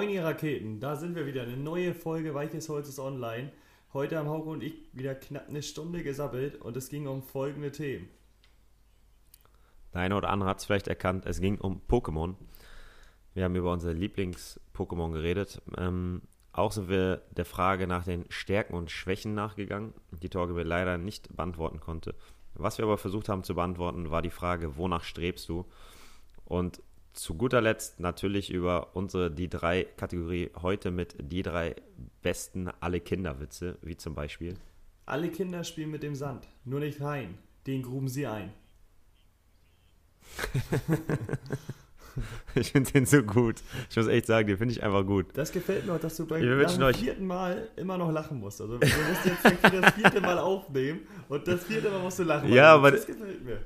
Moin ihr Raketen, da sind wir wieder. Eine neue Folge Weiches Holz ist online. Heute haben Hauke und ich wieder knapp eine Stunde gesabbelt und es ging um folgende Themen. Der eine oder andere hat es vielleicht erkannt, es ging um Pokémon. Wir haben über unsere Lieblings-Pokémon geredet. Ähm, auch sind wir der Frage nach den Stärken und Schwächen nachgegangen, die Torge mir leider nicht beantworten konnte. Was wir aber versucht haben zu beantworten, war die Frage, wonach strebst du? Und zu guter Letzt natürlich über unsere die drei Kategorie heute mit die drei besten alle Kinderwitze, wie zum Beispiel. Alle Kinder spielen mit dem Sand, nur nicht rein. Den gruben sie ein. ich finde den so gut. Ich muss echt sagen, den finde ich einfach gut. Das gefällt mir, dass du beim Wir vierten Mal immer noch lachen musst. Also du musst jetzt das vierte Mal aufnehmen und das vierte Mal musst du lachen. Ja, aber das gefällt mir.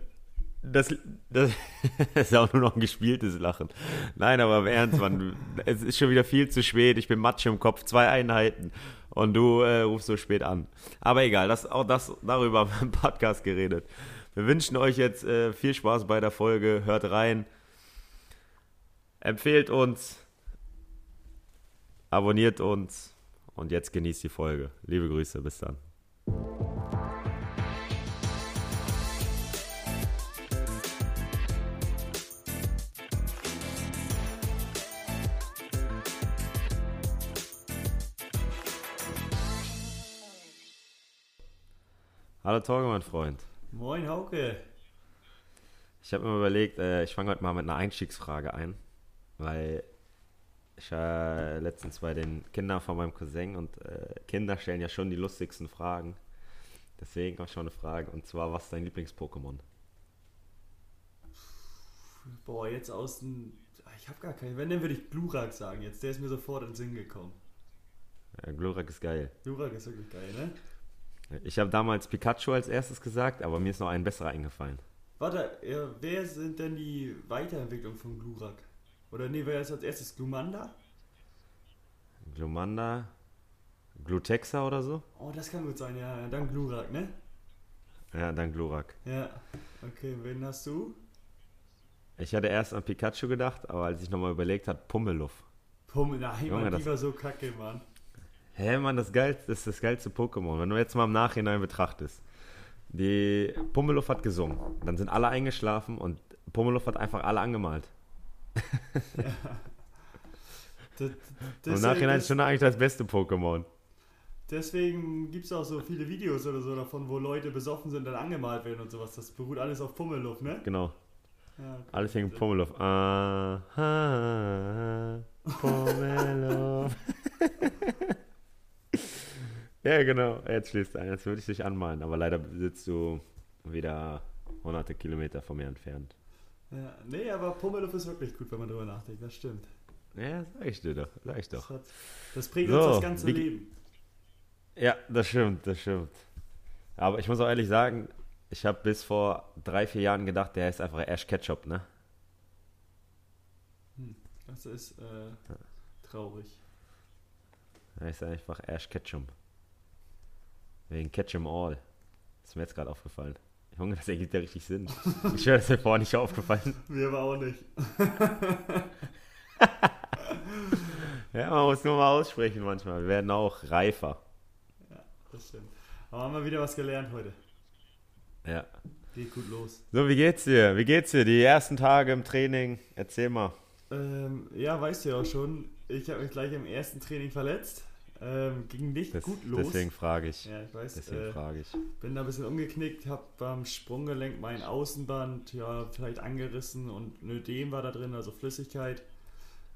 Das, das, ist auch nur noch ein gespieltes Lachen. Nein, aber im Ernst, Mann, es ist schon wieder viel zu spät. Ich bin Matsch im Kopf, zwei Einheiten und du äh, rufst so spät an. Aber egal, das, auch das darüber haben wir im Podcast geredet. Wir wünschen euch jetzt äh, viel Spaß bei der Folge. Hört rein, empfehlt uns, abonniert uns und jetzt genießt die Folge. Liebe Grüße, bis dann. Hallo Torge, mein Freund. Moin Hauke. Ich habe mir überlegt, äh, ich fange heute mal mit einer Einstiegsfrage ein, weil ich war äh, letztens bei den Kindern von meinem Cousin und äh, Kinder stellen ja schon die lustigsten Fragen. Deswegen auch schon eine Frage und zwar, was ist dein Lieblings-Pokémon? Boah, jetzt aus dem. Ich habe gar keinen. Wenn, dann würde ich Glurak sagen jetzt. Der ist mir sofort in den Sinn gekommen. Ja, Glurak ist geil. Glurak ist wirklich geil, ne? Ich habe damals Pikachu als erstes gesagt, aber mir ist noch ein besserer eingefallen. Warte, ja, wer sind denn die Weiterentwicklungen von Glurak? Oder nee, wer ist als erstes? Glumanda? Glumanda? Glutexa oder so? Oh, das kann gut sein, ja. Dann Glurak, ne? Ja, dann Glurak. Ja, okay, wen hast du? Ich hatte erst an Pikachu gedacht, aber als ich nochmal überlegt habe, Pummeluff. Pummel, nein, Junge, Mann, die war so kacke, Mann. Hä, Mann, das, geilste, das ist das geilste Pokémon. Wenn du jetzt mal im Nachhinein betrachtest. Die Pummeluff hat gesungen. Dann sind alle eingeschlafen und Pummeluff hat einfach alle angemalt. Ja. Das, das, Im Nachhinein ist schon eigentlich das beste Pokémon. Deswegen gibt es auch so viele Videos oder so davon, wo Leute besoffen sind, dann angemalt werden und sowas. Das beruht alles auf Pummeluff, ne? Genau. Ja, okay. Alles wegen Pummeluff. Aha, Pummeluff. Ja, genau. Jetzt schließt ein. Jetzt würde ich dich anmalen. Aber leider sitzt du wieder hunderte Kilometer von mir entfernt. Ja, nee, aber Pummeluff ist wirklich gut, wenn man drüber nachdenkt. Das stimmt. Ja, sag ich dir doch. Sag ich doch. Das, hat, das prägt so, uns das ganze wie, Leben. Ja, das stimmt, das stimmt. Aber ich muss auch ehrlich sagen, ich habe bis vor drei, vier Jahren gedacht, der ist einfach Ash Ketchup, ne? Hm, das ist äh, traurig. Er ist einfach Ash Ketchum. Wegen Catch 'em All. Das ist mir jetzt gerade aufgefallen. Junge, das ergibt ja richtig Sinn. Ich höre, das mir vorher nicht aufgefallen. Mir aber auch nicht. ja, man muss nur mal aussprechen manchmal. Wir werden auch reifer. Ja, das stimmt. Aber haben wir wieder was gelernt heute. Ja. Geht gut los. So, wie geht's dir? Wie geht's dir? Die ersten Tage im Training? Erzähl mal. Ähm, ja, weißt du ja auch schon. Ich habe mich gleich im ersten Training verletzt. Ähm, ging nicht das, gut los. Deswegen frage ich. Ja, ich weiß. Deswegen äh, frage ich. Bin da ein bisschen umgeknickt, habe beim Sprunggelenk mein Außenband ja vielleicht angerissen und ein Ödem war da drin, also Flüssigkeit.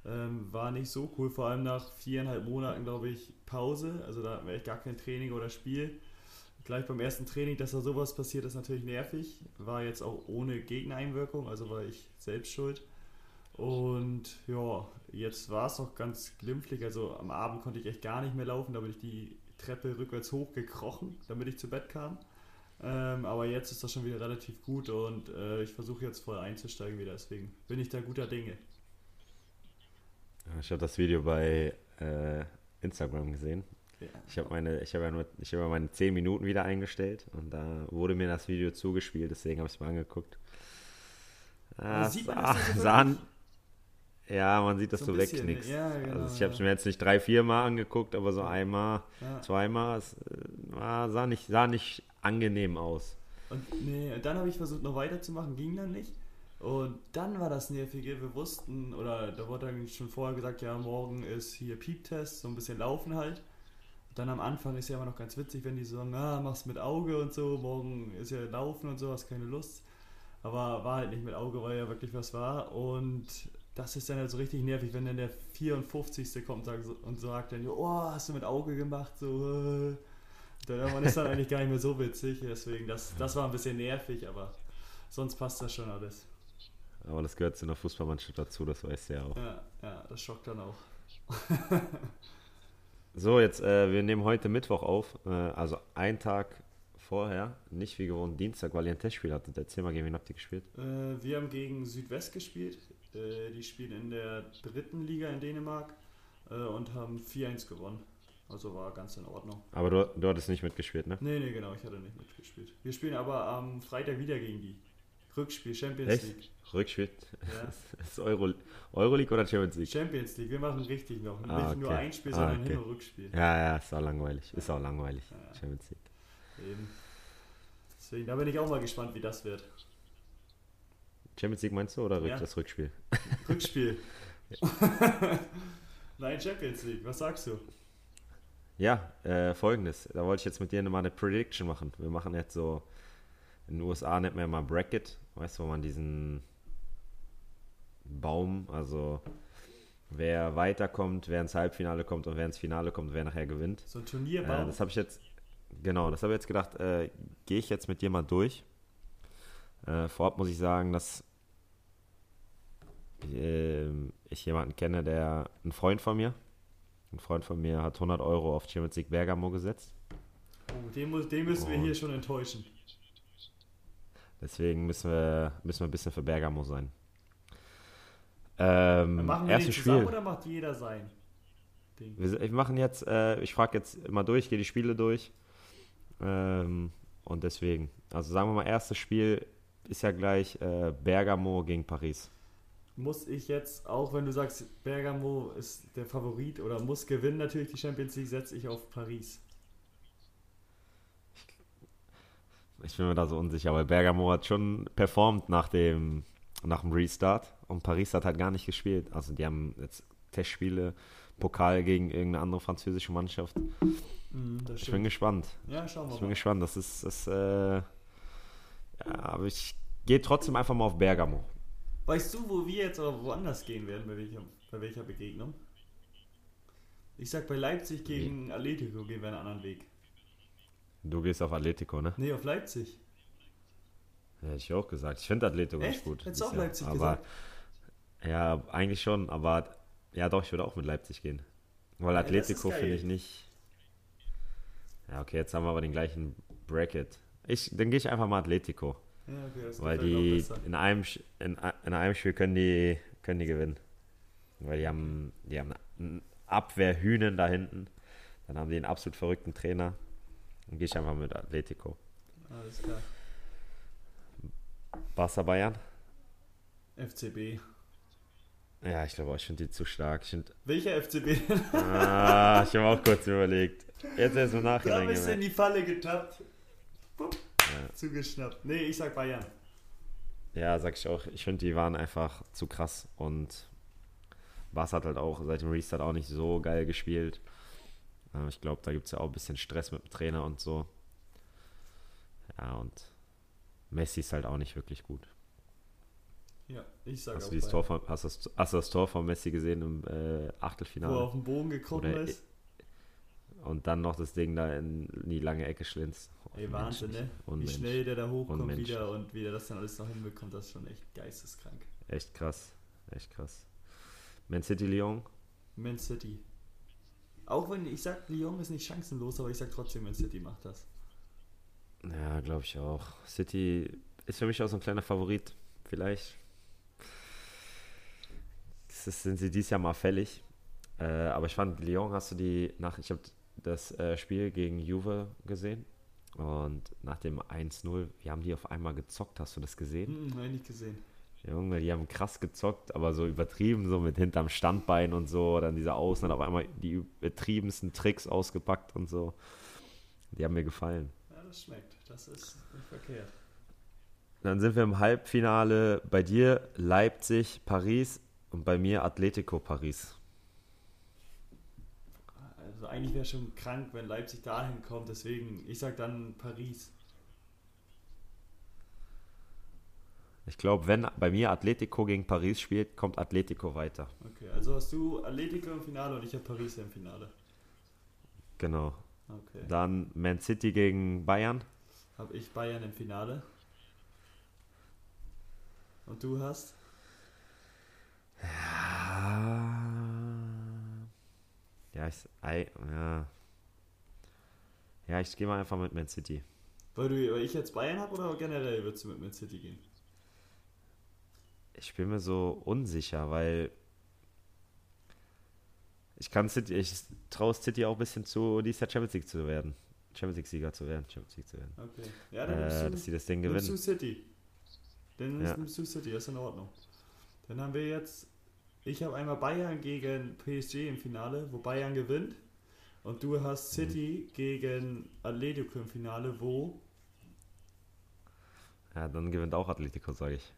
Ähm, war nicht so cool, vor allem nach viereinhalb Monaten, glaube ich, Pause. Also da wäre ich gar kein Training oder Spiel. Gleich beim ersten Training, dass da sowas passiert, ist natürlich nervig. War jetzt auch ohne Gegnereinwirkung, also war ich selbst schuld. Und ja, jetzt war es auch ganz glimpflich. Also am Abend konnte ich echt gar nicht mehr laufen. Da bin ich die Treppe rückwärts hochgekrochen, damit ich zu Bett kam. Ähm, aber jetzt ist das schon wieder relativ gut und äh, ich versuche jetzt voll einzusteigen wieder. Deswegen bin ich da guter Dinge. Ich habe das Video bei äh, Instagram gesehen. Ja. Ich habe meine, ich habe ja nur, ich habe meine 10 Minuten wieder eingestellt und da wurde mir das Video zugespielt, deswegen habe ich es mir angeguckt. Ah, man das sahen, Ja, man sieht, dass So du bisschen, wegknickst. ja, genau, also ich habe es mir jetzt nicht drei, vier Mal angeguckt, aber so einmal, zweimal, es äh, sah, nicht, sah nicht angenehm aus. Und, nee, und dann habe ich versucht noch weiterzumachen, ging dann nicht. Und dann war das Nervige, wir wussten, oder da wurde dann schon vorher gesagt, ja, morgen ist hier Piep-Test, so ein bisschen laufen halt. Und dann am Anfang ist ja immer noch ganz witzig, wenn die sagen, ah, mach's mit Auge und so, morgen ist ja Laufen und so, hast keine Lust. Aber war halt nicht mit Auge, weil ja wirklich was war. Und das ist dann halt so richtig nervig, wenn dann der 54. kommt und sagt- dann, oh, hast du mit Auge gemacht, so, äh. Dann irgendwann ist dann eigentlich gar nicht mehr so witzig, deswegen, das, das war ein bisschen nervig, aber sonst passt das schon alles. Aber das gehört zu einer Fußballmannschaft dazu, das weißt du ja auch. Ja, ja, das schockt dann auch. So, jetzt, äh, wir nehmen heute Mittwoch auf, äh, also einen Tag vorher, nicht wie gewohnt Dienstag, weil ihr ein Testspiel hattet. Erzähl mal, gegen wen habt ihr gespielt? Äh, wir haben gegen Südwest gespielt, äh, die spielen in der dritten Liga in Dänemark äh, und haben 4-1 gewonnen. Also war ganz in Ordnung. Aber du, du hattest nicht mitgespielt, ne? Nee, nee, genau, ich hatte nicht mitgespielt. Wir spielen aber am Freitag wieder gegen die. Rückspiel, Champions Echt? League. Rückspiel? Ja. ist Euro, Euroleague oder Champions League? Champions League, wir machen richtig noch. Nicht Ah, nur okay. ein Spiel, Ah, sondern okay. Hin- und Rückspiel. Ja, ja, ist auch langweilig. Ist auch langweilig. Ja. Champions League. Eben. Deswegen, da bin ich auch mal gespannt, wie das wird. Champions League meinst du oder Ja. das Rückspiel? Rückspiel. Nein, Champions League, was sagst du? Ja, äh, folgendes. Da wollte ich jetzt mit dir mal eine Prediction machen. Wir machen jetzt so, in den USA nennt man ja mal Bracket, weißt du, wo man diesen Baum, also wer weiterkommt, wer ins Halbfinale kommt und wer ins Finale kommt, wer nachher gewinnt. So ein Äh, Turnierbaum. das habe ich jetzt, genau, das habe ich jetzt gedacht, äh, gehe ich jetzt mit dir mal durch. Äh, vorab muss ich sagen, dass ich jemanden kenne, der, ein Freund von mir, ein Freund von mir hat 100 Euro auf Champions League Bergamo gesetzt. oh, den, muss, den müssen wir Oh. hier schon enttäuschen. Deswegen müssen wir, müssen wir ein bisschen für Bergamo sein. Ähm, Machen wir den erstes zusammen Spiel. oder macht jeder sein Ding? Wir, wir machen jetzt, äh, ich frage jetzt immer durch, gehe die Spiele durch. Ähm, und deswegen, also sagen wir mal, erstes Spiel ist ja gleich äh, Bergamo gegen Paris. Muss ich jetzt, auch wenn du sagst, Bergamo ist der Favorit oder muss gewinnen natürlich die Champions League, setze ich auf Paris. Ich bin mir da so unsicher, weil Bergamo hat schon performt nach dem, nach dem Restart und Paris hat halt gar nicht gespielt. Also die haben jetzt Testspiele, Pokal gegen irgendeine andere französische Mannschaft. Das Ich bin gespannt. Ja, schauen wir Ich bin mal. gespannt. Das ist, das, äh, ja, aber ich gehe trotzdem einfach mal auf Bergamo. Weißt du, wo wir jetzt aber woanders gehen werden, bei welcher, bei welcher Begegnung? Ich sag, bei Leipzig gegen Atletico gehen wir einen anderen Weg. Du gehst auf Atletico, ne? Nee, auf Leipzig. Ja, hätte ich auch gesagt. Ich finde Atletico ganz Echt? gut. Hättest du auch. Leipzig aber, gesagt? Ja, eigentlich schon, aber ja doch, ich würde auch mit Leipzig gehen. Weil Ja, Atletico finde ich nicht. Ja, okay, jetzt haben wir aber den gleichen Bracket. Ich, dann gehe ich einfach mal Atletico. Ja, okay, Weil die in einem, in, in einem Spiel können die, können die gewinnen. Weil die haben, die haben einen Abwehrhühnen da hinten. Dann haben die einen absolut verrückten Trainer. Dann gehe ich einfach mit Atletico. Alles klar. Barca Bayern? FCB. Ja, ich glaube ich finde die zu stark. Ich, find, Welcher FCB? ah, ich habe auch kurz überlegt. Jetzt erst im da Nachhinein bist du in die Falle getappt. Pup, Ja. Zugeschnappt. Nee, ich sag Bayern. Ja, sag ich auch. Ich finde, die waren einfach zu krass. Und Barca hat halt auch seit dem Restart auch nicht so geil gespielt. Ich glaube, da gibt es ja auch ein bisschen Stress mit dem Trainer und so. Ja, und Messi ist halt auch nicht wirklich gut. Ja, ich sag Hast auch du. Tor von, hast, du das, hast du das Tor von Messi gesehen im äh, Wo er Achtelfinale? auf den Boden Oder ist. Und dann noch das Ding da in, die lange Ecke schlins. Ey, Wahnsinn, ne? Wie Unmensch. schnell der da hochkommt Unmenschlich. wieder und wie der das dann alles noch hinbekommt, das ist schon echt geisteskrank. Echt krass. Echt krass. Man City Lyon. Man City. Auch wenn ich sag, Lyon ist nicht chancenlos, aber ich sag trotzdem, Man City macht das. Ja, glaube ich auch. City ist für mich auch so ein kleiner Favorit. Vielleicht Das ist- sind sie dieses Jahr mal fällig. Äh, aber ich fand, Lyon hast du die nach, ich habe das äh, Spiel gegen Juve gesehen. Und nach dem 1-0, wie haben die auf einmal gezockt? Hast du das gesehen? Hm, ich nicht gesehen. Junge, die haben krass gezockt, aber so übertrieben, so mit hinterm Standbein und so. Dann diese Außen, dann auf einmal die übertriebensten Tricks ausgepackt und so. Die haben mir gefallen. Ja, das schmeckt. Das ist nicht verkehrt. Dann sind wir im Halbfinale bei dir Leipzig, Paris und bei mir Atletico Paris. Eigentlich wäre schon krank, wenn Leipzig dahin kommt. Deswegen, ich sag dann Paris. Ich glaube, wenn bei mir Atletico gegen Paris spielt, kommt Atletico weiter. Okay, also hast du Atletico im Finale und ich habe Paris im Finale. Genau. Okay. Dann Man City gegen Bayern. Habe ich Bayern im Finale. Und du hast? Ja, ich, ei- ja. ja, ich gehe mal einfach mit Man City. Weil, du, weil ich jetzt Bayern habe oder generell würdest du mit Man City gehen? Ich bin mir so unsicher, weil ich kann City, ich traue City auch ein bisschen zu, dies Jahr Champions League zu werden. Champions League Sieger zu werden, Champions League zu werden. Okay. Ja, dann nimmst Äh, du, dass sie das Ding nimmst gewinnen. du City. Dann Ja. nimmst du City, das ist in Ordnung. Dann haben wir jetzt, ich habe einmal Bayern gegen PSG im Finale, wo Bayern gewinnt. Und du hast City gegen Atletico im Finale, wo Ja, dann gewinnt auch Atletico, sage ich.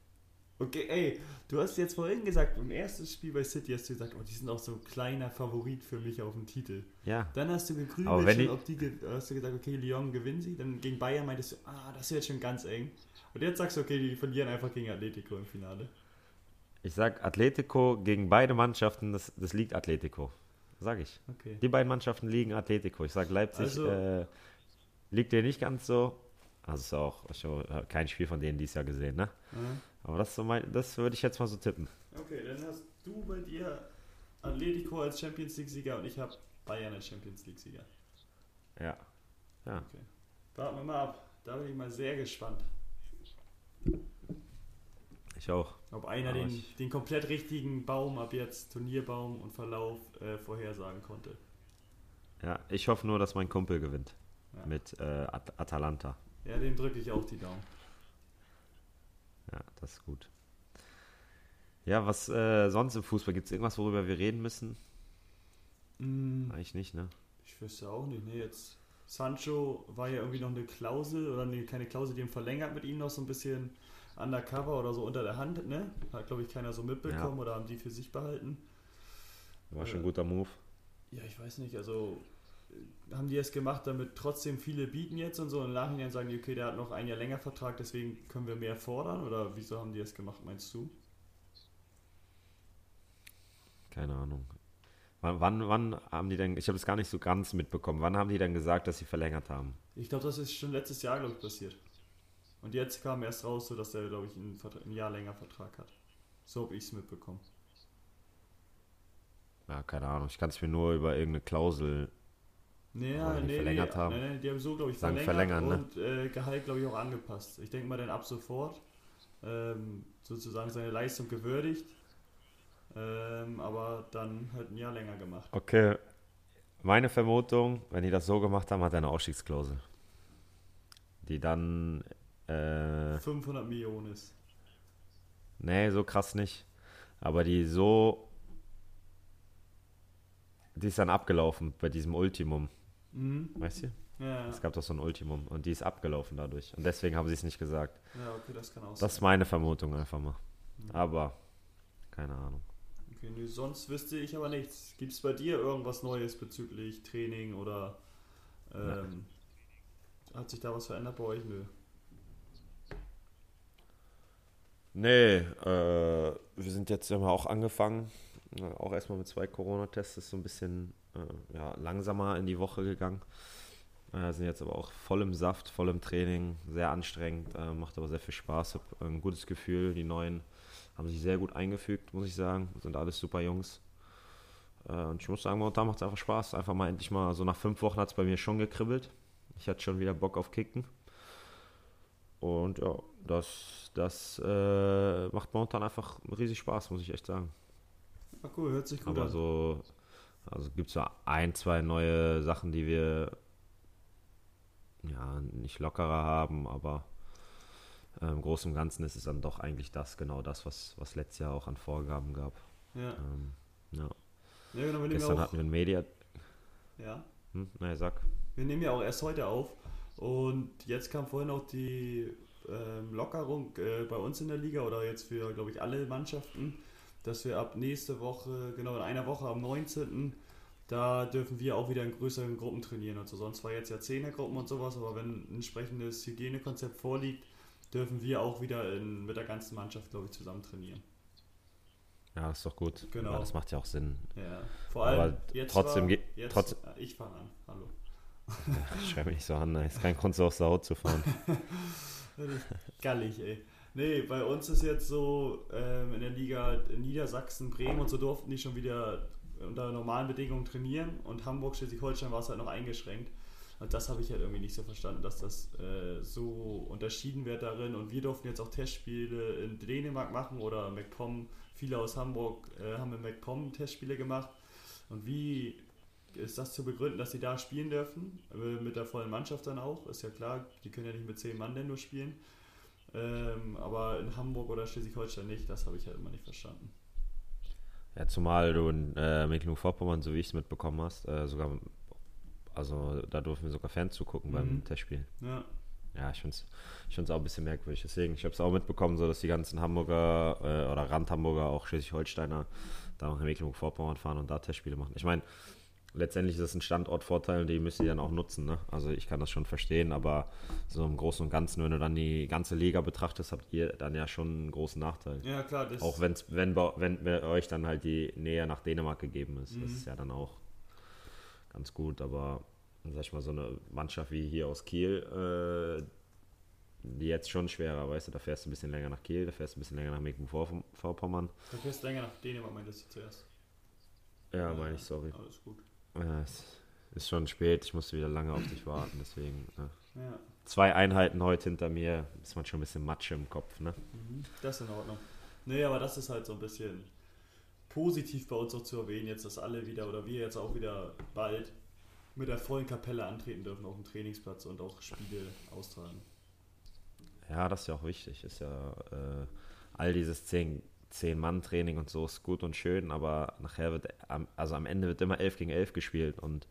Okay, ey, du hast jetzt vorhin gesagt, im ersten Spiel bei City hast du gesagt, oh, die sind auch so ein kleiner Favorit für mich auf dem Titel. Ja, Dann hast du gegrübelt, die- ob die, hast du gesagt, okay, Lyon gewinnen sie. Dann gegen Bayern meintest du, ah, das wird schon ganz eng. Und jetzt sagst du, okay, die verlieren einfach gegen Atletico im Finale. Ich sag Atletico gegen beide Mannschaften, das, das liegt Atletico. Sag ich. Okay. Die beiden Mannschaften liegen Atletico. Ich sag Leipzig Also- äh, liegt dir nicht ganz so. Also ist auch ich habe kein Spiel von denen dieses Jahr gesehen, ne? Ja. Aber das, so mein, das würde ich jetzt mal so tippen. Okay, dann hast du bei dir Atletico als Champions League-Sieger und ich habe Bayern als Champions League-Sieger. Ja. Ja. Okay. Warten wir mal ab. Da bin ich mal sehr gespannt. Ich auch. Ob einer den, ich- den komplett richtigen Baum ab jetzt, Turnierbaum und Verlauf, äh, vorhersagen konnte. Ja, ich hoffe nur, dass mein Kumpel gewinnt. Ja. Mit äh, At Atalanta. Ja, dem drücke ich auch die Daumen. Ja, das ist gut. Ja, was äh, sonst im Fußball? Gibt es irgendwas, worüber wir reden müssen? Mm, Eigentlich nicht, ne? ich wüsste auch nicht. Nee, jetzt. Sancho war ja irgendwie noch eine Klausel oder nee, keine Klausel, die haben verlängert mit ihm noch so ein bisschen undercover oder so unter der Hand, ne? Hat, glaube ich, keiner so mitbekommen oder haben die für sich behalten. War schon Äh, ein guter Move. Ja, ich weiß nicht, also äh, haben die es gemacht, damit trotzdem viele bieten jetzt und so und im Nachhinein sagen die, okay, der hat noch ein Jahr länger Vertrag, deswegen können wir mehr fordern oder wieso haben die es gemacht, meinst du? Keine Ahnung. Wann, wann, wann haben die denn, ich habe es gar nicht so ganz mitbekommen, wann haben die denn gesagt, dass sie verlängert haben? Ich glaube, das ist schon letztes Jahr, glaube ich, passiert. Und jetzt kam erst raus, so dass er, glaube ich, ein, Vertra- ein Jahr länger Vertrag hat. So habe ich es mitbekommen. Ja, keine Ahnung. Ich kann es mir nur über irgendeine Klausel. Wenn die nee, verlängert nee, haben. Nee, nee, die haben so, glaube ich, Sagen verlängert verlängern, und äh, Gehalt, glaube ich, auch angepasst. Ich denke mal dann ab sofort ähm, sozusagen seine Leistung gewürdigt, ähm, aber dann halt ein Jahr länger gemacht. Okay. Meine Vermutung, wenn die das so gemacht haben, hat er eine Ausstiegsklausel. Die dann. Äh, 500 Millionen ist. nee, so krass nicht. Aber die so. Die ist dann abgelaufen bei diesem Ultimum. Mhm. Weißt du? Ja, Es gab doch so ein Ultimum und die ist abgelaufen dadurch. Und deswegen haben sie es nicht gesagt. ja, okay, das kann auch Das ist sein. meine Vermutung einfach mal. Mhm. Aber keine Ahnung. Okay, nö, sonst wüsste ich aber nichts. Gibt es bei dir irgendwas Neues bezüglich Training oder ähm, hat sich da was verändert bei euch? Nö. Nee, äh, wir sind jetzt haben wir auch angefangen. Äh, auch erstmal mit zwei Corona-Tests, ist so ein bisschen äh, ja, langsamer in die Woche gegangen. Äh, sind jetzt aber auch voll im Saft, voll im Training, sehr anstrengend, äh, macht aber sehr viel Spaß, hab ein gutes Gefühl. Die neuen haben sich sehr gut eingefügt, muss ich sagen. Sind alles super Jungs. Äh, und ich muss sagen, momentan macht es einfach Spaß. Einfach mal endlich mal, so nach fünf Wochen hat es bei mir schon gekribbelt. Ich hatte schon wieder Bock auf Kicken. Und ja, das, das äh, macht momentan einfach riesig Spaß, muss ich echt sagen. Ah, cool, hört sich gut Aber an. so, also gibt es so ein, zwei neue Sachen, die wir ja nicht lockerer haben, aber äh, im Großen und Ganzen ist es dann doch eigentlich das, genau das, was, was letztes Jahr auch an Vorgaben gab. Ja. Ähm, ja. ja genau, wir Gestern ja auch, hatten wir ein Media. ja. Hm, na, sag. Wir nehmen ja auch erst heute auf und jetzt kam vorhin auch die ähm, Lockerung äh, bei uns in der Liga oder jetzt für, glaube ich, alle Mannschaften, dass wir ab nächste Woche, genau in einer Woche am 19. Da dürfen wir auch wieder in größeren Gruppen trainieren und so. Sonst war jetzt ja Zehnergruppen und sowas, aber wenn ein entsprechendes Hygienekonzept vorliegt, dürfen wir auch wieder in, mit der ganzen Mannschaft, glaube ich, zusammen trainieren. Ja, das ist doch gut. Genau. Ja, das macht ja auch Sinn. Ja, vor allem Aber jetzt trotzdem war, jetzt, trotz- ich fange an. Hallo. Ich schreibe mich nicht so an, da ist kein Grund, so aus der Haut zu fahren. Gallig, ey. Nee, bei uns ist jetzt so, ähm, in der Liga Niedersachsen, Bremen und so durften die schon wieder unter normalen Bedingungen trainieren und Hamburg, Schleswig-Holstein war es halt noch eingeschränkt. Und das habe ich halt irgendwie nicht so verstanden, dass das äh, so unterschieden wird darin. Und wir durften jetzt auch Testspiele in Dänemark machen oder MacPom. Viele aus Hamburg äh, haben in MacPom Testspiele gemacht. Und wie ist das zu begründen, dass sie da spielen dürfen? Äh, mit der vollen Mannschaft dann auch, ist ja klar, die können ja nicht mit zehn Mann denn nur spielen. Ähm, aber in Hamburg oder Schleswig-Holstein nicht, das habe ich halt immer nicht verstanden. Ja, zumal du in äh, Mecklenburg-Vorpommern, so wie ich es mitbekommen hast, äh, sogar, also da durften wir sogar Fans zugucken beim Mhm. Testspiel. Ja, Ja, ich finde es ich find's auch ein bisschen merkwürdig. Deswegen, ich habe es auch mitbekommen, so dass die ganzen Hamburger äh, oder Rand-Hamburger, auch Schleswig-Holsteiner, da noch in Mecklenburg-Vorpommern fahren und da Testspiele machen. Ich meine, letztendlich ist das ein Standortvorteil die müssen die dann auch nutzen. Ne? Also ich kann das schon verstehen, aber so im Großen und Ganzen, wenn du dann die ganze Liga betrachtest, habt ihr dann ja schon einen großen Nachteil. ja klar, das Auch wenn's, wenn, wenn bei euch dann halt die Nähe nach Dänemark gegeben ist. Das Mhm. ist ja dann auch ganz gut, aber sag ich mal, so eine Mannschaft wie hier aus Kiel, äh, die jetzt schon schwerer, weißt du, da fährst du ein bisschen länger nach Kiel, da fährst du ein bisschen länger nach Mecklenburg-Vorpommern. Du fährst länger nach Dänemark, meintest du zuerst. Ja, meine ich, sorry. Alles gut. Äh, es ist schon spät, ich musste wieder lange auf dich warten, deswegen. Äh. Ja, Zwei Einheiten heute hinter mir, ist man schon ein bisschen Matsche im Kopf, ne? mhm. das ist in Ordnung. Nee, aber das ist halt so ein bisschen positiv bei uns auch zu erwähnen, jetzt, dass alle wieder oder wir jetzt auch wieder bald mit der vollen Kapelle antreten dürfen auf dem Trainingsplatz und auch Spiele austragen. Ja, das ist ja auch wichtig. Ist ja äh, all dieses 10 Zehn-Mann-Training und so ist gut und schön, aber nachher wird, also am Ende wird immer 11 gegen 11 gespielt und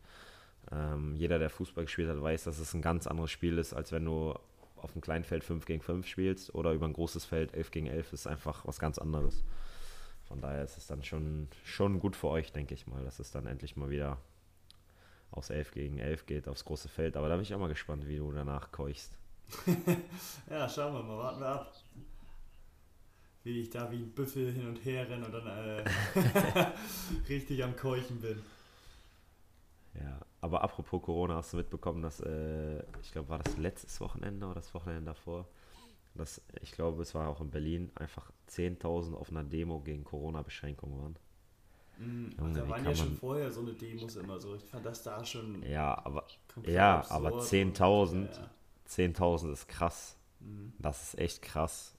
ähm, jeder, der Fußball gespielt hat, weiß, dass es ein ganz anderes Spiel ist, als wenn du auf einem kleinen Feld 5 gegen 5 spielst oder über ein großes Feld 11 gegen 11 ist einfach was ganz anderes. Von daher ist es dann schon, schon gut für euch, denke ich mal, dass es dann endlich mal wieder aufs 11 gegen 11 geht, aufs große Feld. Aber da bin ich auch mal gespannt, wie du danach keuchst. Ja, schauen wir mal, warten wir ab. Wie ich da wie ein Büffel hin und her renne und dann äh, richtig am Keuchen bin. Ja, aber apropos Corona, hast du mitbekommen, dass, äh, ich glaube, war das letztes Wochenende oder das Wochenende davor, dass, ich glaube, es war auch in Berlin, einfach 10.000 auf einer Demo gegen Corona-Beschränkungen waren. Mhm, Junge, da wie waren ja schon vorher so eine Demos immer so. Ich fand das da schon Ja, aber ja, absurd aber und- 10.000. Ja, ja. 10.000 ist krass. Mhm. Das ist echt krass.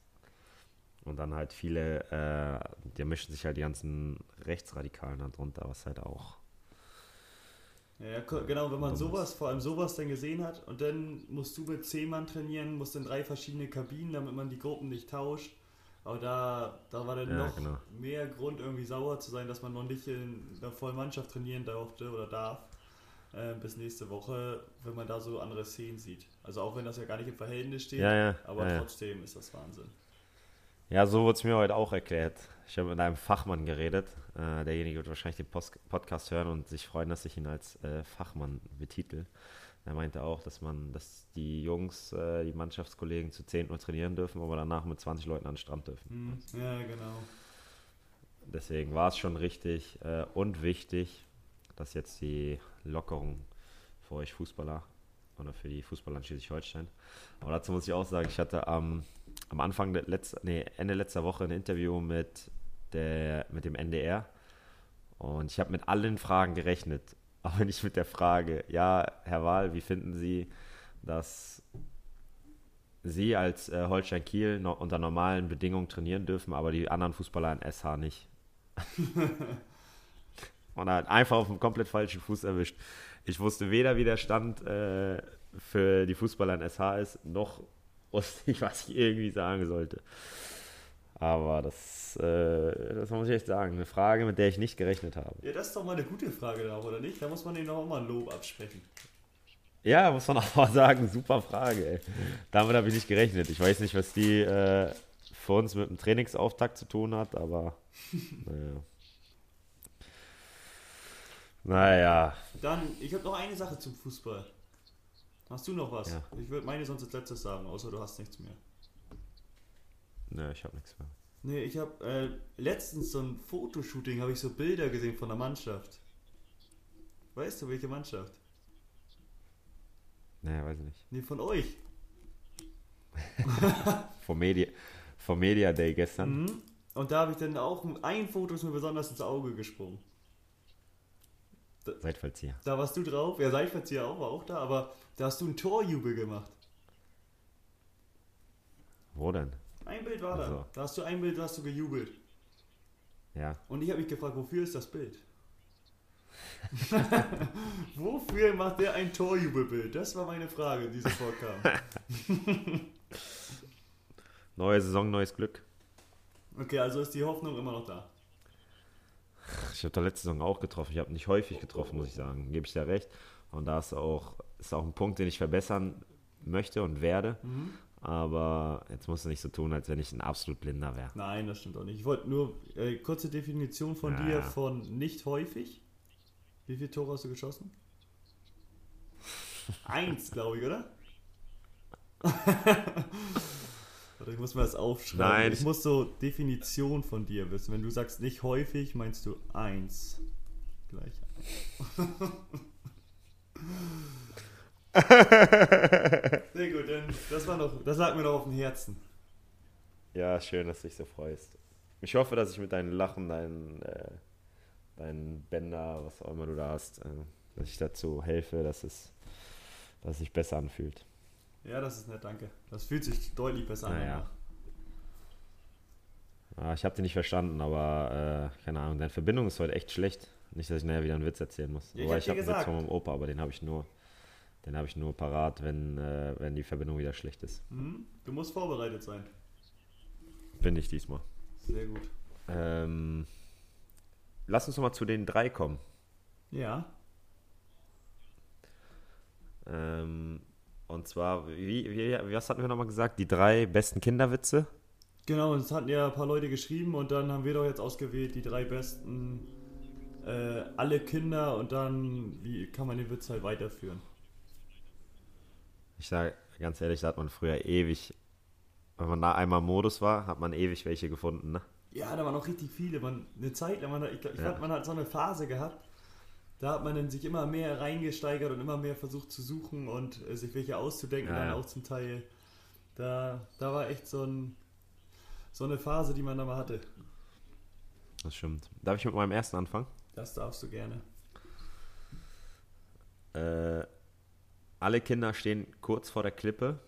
Und dann halt viele, äh, da mischen sich halt die ganzen Rechtsradikalen darunter, was halt auch. Ja, genau, wenn man sowas, vor allem sowas dann gesehen hat und dann musst du mit 10 Mann trainieren, musst in drei verschiedene Kabinen, damit man die Gruppen nicht tauscht. Aber da, da war dann Ja, noch genau. mehr Grund, irgendwie sauer zu sein, dass man noch nicht in einer vollen Mannschaft trainieren durfte oder darf. Äh, bis nächste Woche, wenn man da so andere Szenen sieht. Also auch wenn das ja gar nicht im Verhältnis steht, Ja, ja. aber trotzdem ist das Wahnsinn. Ja, so wurde es mir heute auch erklärt. Ich habe mit einem Fachmann geredet. Äh, derjenige wird wahrscheinlich den Post Podcast hören und sich freuen, dass ich ihn als äh, Fachmann betitel. Er meinte auch, dass man, dass die Jungs, äh, die Mannschaftskollegen zu 10 Uhr trainieren dürfen, aber danach mit 20 Leuten an den Strand dürfen. Hm. Ja, genau. Deswegen war es schon richtig äh, und wichtig, dass jetzt die Lockerung für euch Fußballer oder für die Fußballer in Schleswig-Holstein. Aber dazu muss ich auch sagen, ich hatte am, am Anfang, letzter, nee, Ende letzter Woche ein Interview mit, der, mit dem NDR und ich habe mit allen Fragen gerechnet, aber nicht mit der Frage, ja, Herr Wahl, wie finden Sie, dass Sie als äh, Holstein Kiel no unter normalen Bedingungen trainieren dürfen, aber die anderen Fußballer in SH nicht? und er hat einfach auf dem komplett falschen Fuß erwischt. Ich wusste weder, wie der Stand äh, für die Fußballer in SH ist, noch wusste ich, was ich irgendwie sagen sollte. Aber das, äh, das muss ich echt sagen. Eine Frage, mit der ich nicht gerechnet habe. Ja, das ist doch mal eine gute Frage da, oder nicht? Da muss man denen doch auch mal ein Lob absprechen. Ja, muss man auch mal sagen, super Frage, ey. Damit habe ich nicht gerechnet. Ich weiß nicht, was die äh, für uns mit dem Trainingsauftakt zu tun hat, aber naja. Naja. Dann, ich habe noch eine Sache zum Fußball. Hast du noch was? Ja. Ich würde meine sonst als letztes sagen, außer du hast nichts mehr. Ne, ich habe nichts mehr. Nee, ich habe äh, letztens so ein Fotoshooting, habe ich so Bilder gesehen von der Mannschaft. Weißt du, welche Mannschaft? Naja, weiß ich nicht. Nee, von euch. Vom Media, vom Media Day gestern. Mhm. Und da habe ich dann auch ein Foto ist mir besonders ins Auge gesprungen. Seitfallzieher. Da warst du drauf, ja, Seitverzieher auch, war auch da, aber da hast du einen Torjubel gemacht. Wo denn? Ein Bild war Ach so. da. Da hast du ein Bild, da hast du gejubelt. Ja. Und ich habe mich gefragt, wofür ist das Bild? wofür macht der ein Torjubelbild? Das war meine Frage, die sofort kam. Neue Saison, neues Glück. Okay, also ist die Hoffnung immer noch da. Ich habe da letzte Saison auch getroffen. Ich habe nicht häufig getroffen, muss ich sagen. Gebe ich dir recht. Und da ist auch, ist auch ein Punkt, den ich verbessern möchte und werde. Mhm. Aber jetzt musst du nicht so tun, als wenn ich ein absolut Blinder wäre. Nein, das stimmt auch nicht. Ich wollte nur äh, kurze Definition von Ja, dir von nicht häufig. Wie viele Tore hast du geschossen? Eins, glaube ich, oder? Muss mir das aufschreiben. Nein, ich muss so Definition von dir wissen. Wenn du sagst nicht häufig, meinst du eins. Gleich. Sehr gut, dann das war noch, das lag mir noch auf dem Herzen. Ja, schön, dass du dich so freust. Ich hoffe, dass ich mit deinen Lachen, deinen, äh, deinen Bänder, was auch immer du da hast, äh, dass ich dazu helfe, dass es, dass es sich besser anfühlt. Ja, das ist nett, danke. Das fühlt sich deutlich besser an. Naja. danach. Ah, ich habe dich nicht verstanden, aber äh, keine Ahnung, deine Verbindung ist heute echt schlecht. Nicht, dass ich nachher wieder einen Witz erzählen muss. Ja, ich Wobei hab habe einen Witz von meinem Opa, aber den habe ich nur, den habe ich nur parat, wenn, äh, wenn die Verbindung wieder schlecht ist. Mhm. Du musst vorbereitet sein. Bin ich diesmal. Sehr gut. Ähm, lass uns noch mal zu den drei kommen. Ja. Ähm, und zwar, wie, wie, was hatten wir nochmal gesagt? Die drei besten Kinderwitze? Genau, und es hatten ja ein paar Leute geschrieben und dann haben wir doch jetzt ausgewählt die drei besten, äh, alle Kinder und dann, wie kann man den Witz halt weiterführen. Ich sage ganz ehrlich, da hat man früher ewig, wenn man da einmal Modus war, hat man ewig welche gefunden, ne? Ja, da waren auch richtig viele. Man, eine Zeit lang, man, ich, ich Ja. fand, man hat so eine Phase gehabt, da hat man dann sich immer mehr reingesteigert und immer mehr versucht zu suchen und äh, sich welche auszudenken, Ja, dann ja. auch zum Teil. Da, da war echt so, ein, so eine Phase, die man da mal hatte. Das stimmt. Darf ich mit meinem ersten anfangen? Das darfst du gerne. Äh, alle Kinder stehen kurz vor der Klippe,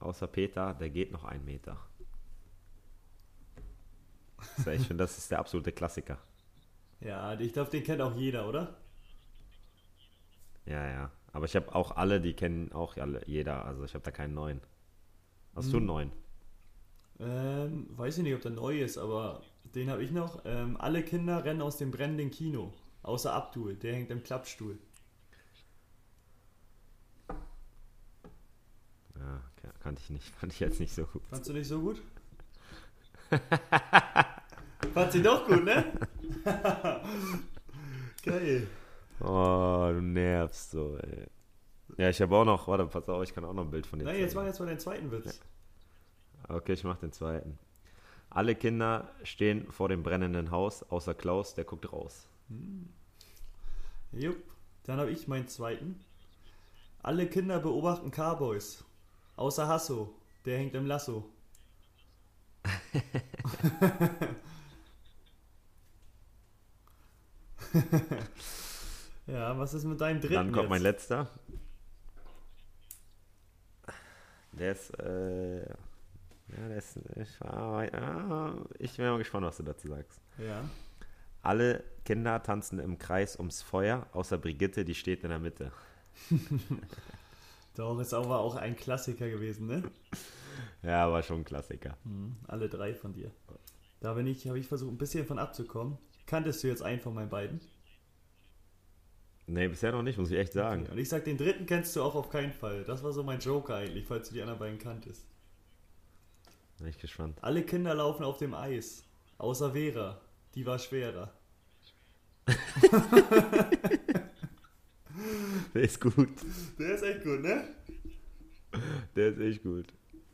außer Peter, der geht noch einen Meter. Ich finde, das ist der absolute Klassiker. Ja, ich glaube, den kennt auch jeder, oder? Ja, ja. Aber ich habe auch alle, die kennen auch alle, jeder. Also ich habe da keinen neuen. Hast du einen neuen? Ähm, weiß ich nicht, ob der neu ist, aber den habe ich noch. Ähm, alle Kinder rennen aus dem brennenden Kino. Außer Abdul, der hängt im Klappstuhl. Ja, kan- kannte ich nicht. Fand ich jetzt nicht so gut. Fandst du nicht so gut? Fand sie doch gut, ne? Geil. Oh, du nervst so, ey. Ja, ich habe auch noch, warte, pass auf, ich kann auch noch ein Bild von dir Nein, jetzt zeigen. mach jetzt mal den zweiten Witz. Okay, ich mach den zweiten. Alle Kinder stehen vor dem brennenden Haus, außer Klaus, der guckt raus. Jupp. Dann habe ich meinen zweiten. Alle Kinder beobachten Cowboys. Außer Hasso, der hängt im Lasso. Ja, was ist mit deinem dritten Dann kommt jetzt? mein letzter. Der ist, äh, ja, der ist, ich, war- ja, ich bin mal gespannt, was du dazu sagst. Ja. Alle Kinder tanzen im Kreis ums Feuer, außer Brigitte, die steht in der Mitte. Doch, ist aber auch ein Klassiker gewesen, ne? Ja, war schon ein Klassiker. Hm, alle drei von dir. Da bin ich, habe ich versucht, ein bisschen von abzukommen. Kanntest du jetzt einen von meinen beiden? Nee, bisher noch nicht, muss ich echt sagen. Okay. Und ich sag, den dritten kennst du auch auf keinen Fall. Das war so mein Joker eigentlich, falls du die anderen beiden kanntest. Bin ich gespannt. Alle Kinder laufen auf dem Eis. Außer Vera. Die war schwerer. Der ist gut. Der ist echt gut, ne? Der ist echt gut.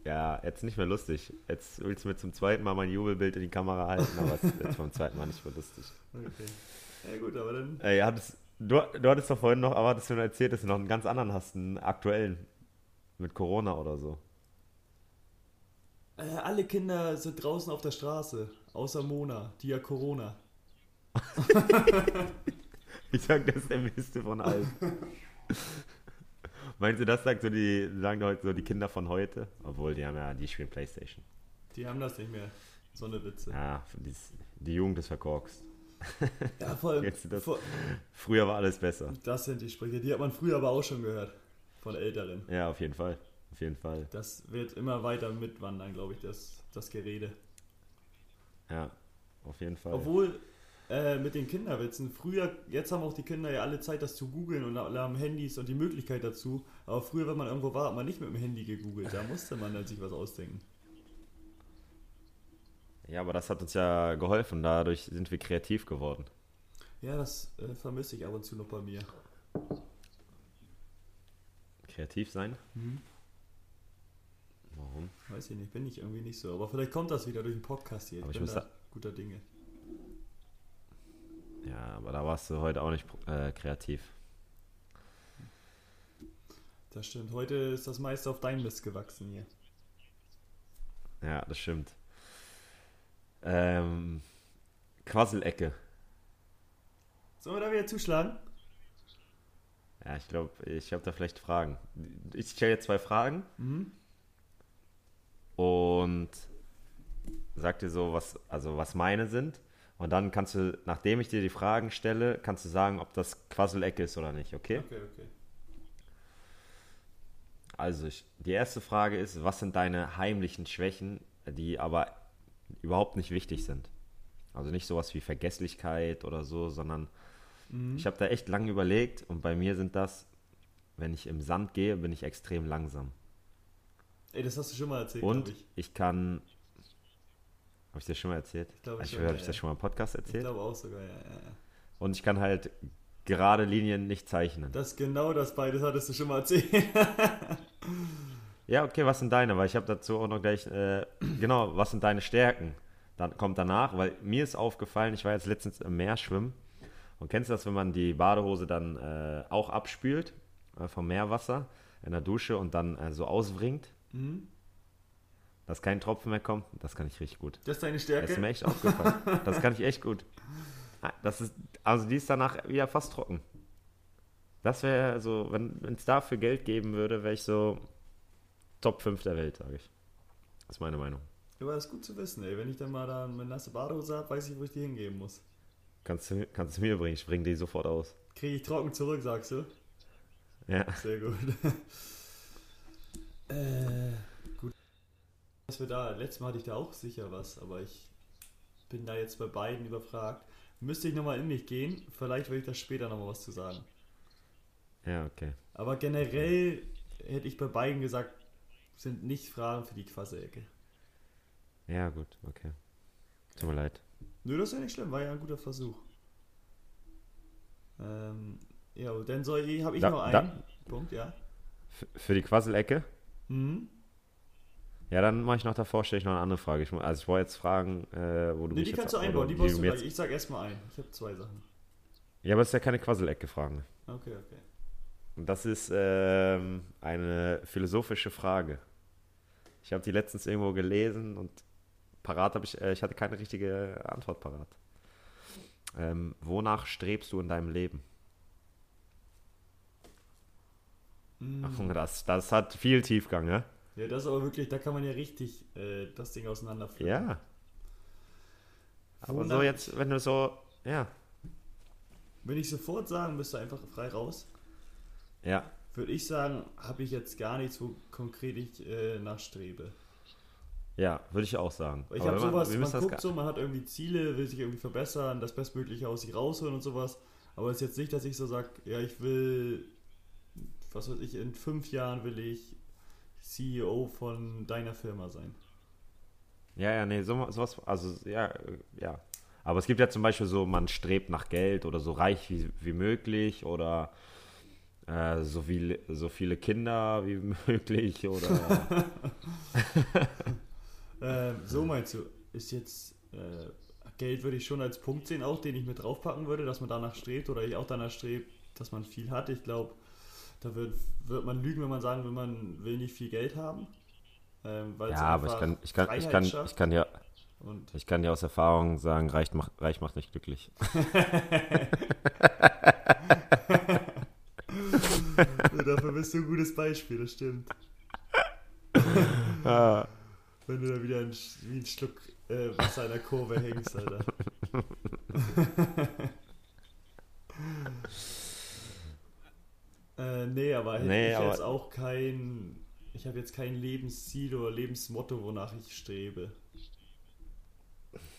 Ja, jetzt nicht mehr lustig. Jetzt willst du mir zum zweiten Mal mein Jubelbild in die Kamera halten, aber es ist jetzt beim zweiten Mal nicht mehr lustig. Okay. Ja gut, aber dann. Ey, hattest, du, du hattest doch vorhin noch, aber hattest du mir erzählt, dass du noch einen ganz anderen hast, einen aktuellen. Mit Corona oder so. Äh, alle Kinder sind draußen auf der Straße. Außer Mona, die hat Corona. Ich sag, das ist der Miste von allen. Meinst du, das sagt so die, sagen heute so die Kinder von heute? Obwohl, die haben ja, die spielen Playstation. Die haben das nicht mehr. So eine Witze. Ja, die, die Jugend ist verkorkst. Ja, voll. Jetzt das, voll früher war alles besser. das sind die Sprüche. Die hat man früher aber auch schon gehört. Von Älteren. Ja, auf jeden Fall. Auf jeden Fall. Das wird immer weiter mitwandern, glaube ich, das, das Gerede. Ja, auf jeden Fall. Obwohl, äh, mit den Kinderwitzen, früher, jetzt haben auch die Kinder ja alle Zeit, das zu googeln und alle haben Handys und die Möglichkeit dazu. Aber früher, wenn man irgendwo war, hat man nicht mit dem Handy gegoogelt. Da musste man dann sich was ausdenken. Ja, aber das hat uns ja geholfen. Dadurch sind wir kreativ geworden. Ja, das äh, vermisse ich ab und zu noch bei mir. Kreativ sein? Hm? Warum? Weiß ich nicht, bin ich irgendwie nicht so. Aber vielleicht kommt das wieder durch den Podcast hier. Aber ich bin muss da da- guter Dinge. Ja, aber da warst du heute auch nicht äh, kreativ. Das stimmt. Heute ist das meiste auf dein Mist gewachsen hier. Ja, das stimmt. Ähm, Quasselecke. Sollen wir da wieder zuschlagen? Ja, ich glaube, ich habe da vielleicht Fragen. Ich stelle jetzt zwei Fragen Mhm. und sag dir so, was, also was meine sind. Und dann kannst du, nachdem ich dir die Fragen stelle, kannst du sagen, ob das Quasselecke ist oder nicht, okay? Okay, okay. Also, ich, die erste Frage ist, was sind deine heimlichen Schwächen, die aber überhaupt nicht wichtig sind? Also nicht sowas wie Vergesslichkeit oder so, sondern Mhm. ich habe da echt lange überlegt und bei mir sind das, wenn ich im Sand gehe, bin ich extrem langsam. Ey, das hast du schon mal erzählt, Und ich. ich kann. Habe ich dir schon mal erzählt? Ich glaube ich schon, habe ja, ich das schon mal im Podcast Ich erzählt. glaube auch sogar, ja, ja, ja. Und ich kann halt gerade Linien nicht zeichnen. Das genau das beides hattest du schon mal erzählt. Ja, okay, was sind deine? Weil ich habe dazu auch noch gleich, äh, genau, was sind deine Stärken? Dann kommt danach, weil mir ist aufgefallen, ich war jetzt letztens im Meer schwimmen. Und kennst du das, wenn man die Badehose dann äh, auch abspült äh, vom Meerwasser in der Dusche und dann äh, so auswringt, Mhm. dass kein Tropfen mehr kommt? Das kann ich richtig gut. Das ist deine Das Stärke? ist mir echt aufgefallen. Das kann ich echt gut. Ah, Das ist, also die ist danach wieder fast trocken. Das wäre so, wenn es dafür Geld geben würde, wäre ich so Top 5 der Welt, sage ich. Das ist meine Meinung. Ja, aber das ist gut zu wissen, ey. Wenn ich dann mal da eine nasse Badehose habe, weiß ich, wo ich die hingeben muss. Kannst du, kannst du mir bringen, ich bringe die sofort aus. Kriege ich trocken zurück, sagst du? Ja. Sehr gut. äh, gut. Was wir da, letztes Mal hatte ich da auch sicher was, aber ich bin da jetzt bei beiden überfragt. Müsste ich nochmal in mich gehen, vielleicht will ich da später nochmal was zu sagen. Ja, okay. Aber generell hätte ich bei beiden gesagt, sind nicht Fragen für die Quasselecke. Ja, gut, okay. Tut mir leid. Nö, das ist ja nicht schlimm, war ja ein guter Versuch. Ähm, ja, und dann soll ich, habe ich Da- noch einen da- Punkt, ja. F für die Quasselecke? Mhm. Ja, dann mache ich noch davor, stelle ich noch eine andere Frage. Ich, also ich wollte jetzt fragen, äh, wo du Nee, mich die jetzt, kannst du oder einbauen, die baust du du gleich. jetzt, Ich sag erstmal ein. Ich habe zwei Sachen. Ja, aber es ist ja keine Quasselecke-Fragen. Okay, okay. Und das ist ähm, eine philosophische Frage. Ich habe die letztens irgendwo gelesen und parat habe ich, äh, ich hatte keine richtige Antwort parat. Ähm, wonach strebst du in deinem Leben? Mhm. Ach, das, das hat viel Tiefgang, ne? Ja, das ist aber wirklich, da kann man ja richtig äh, das Ding auseinanderführen. Ja. Aber Wonach- so jetzt, wenn du so, ja. Wenn ich sofort sagen müsste, einfach frei raus. Ja, würde ich sagen, habe ich jetzt gar nichts, wo konkret ich äh, nachstrebe. Ja, würde ich auch sagen. Ich habe sowas, man guckt so, man hat irgendwie Ziele, will sich irgendwie verbessern, das Bestmögliche aus sich rausholen und sowas. Aber es ist jetzt nicht, dass ich so sage, ja, ich will, was weiß ich, in fünf Jahren will ich CEO von deiner Firma sein. Ja, ja, nee, so, sowas, also ja, ja. Aber es gibt ja zum Beispiel so, man strebt nach Geld oder so reich wie, wie möglich oder äh, so, viel, so viele Kinder wie möglich oder. äh, so meinst du, ist jetzt äh, Geld würde ich schon als Punkt sehen, auch den ich mit draufpacken würde, dass man danach strebt oder ich auch danach strebt, dass man viel hat. Ich glaube, da wird, wird man lügen, wenn man sagen will, man will nicht viel Geld haben. Ähm, ja, aber ich kann, ich kann, ich kann, ich kann ja, und ich kann dir aus Erfahrung sagen, reich macht, reich macht nicht glücklich. Bist du ein gutes Beispiel, das stimmt. Ah. Wenn du da wieder ein, wie ein Schluck äh, Wasser in der Kurve hängst, Alter. äh, nee, aber nee, ich aber jetzt auch kein. Ich habe jetzt kein Lebensziel oder Lebensmotto, wonach ich strebe.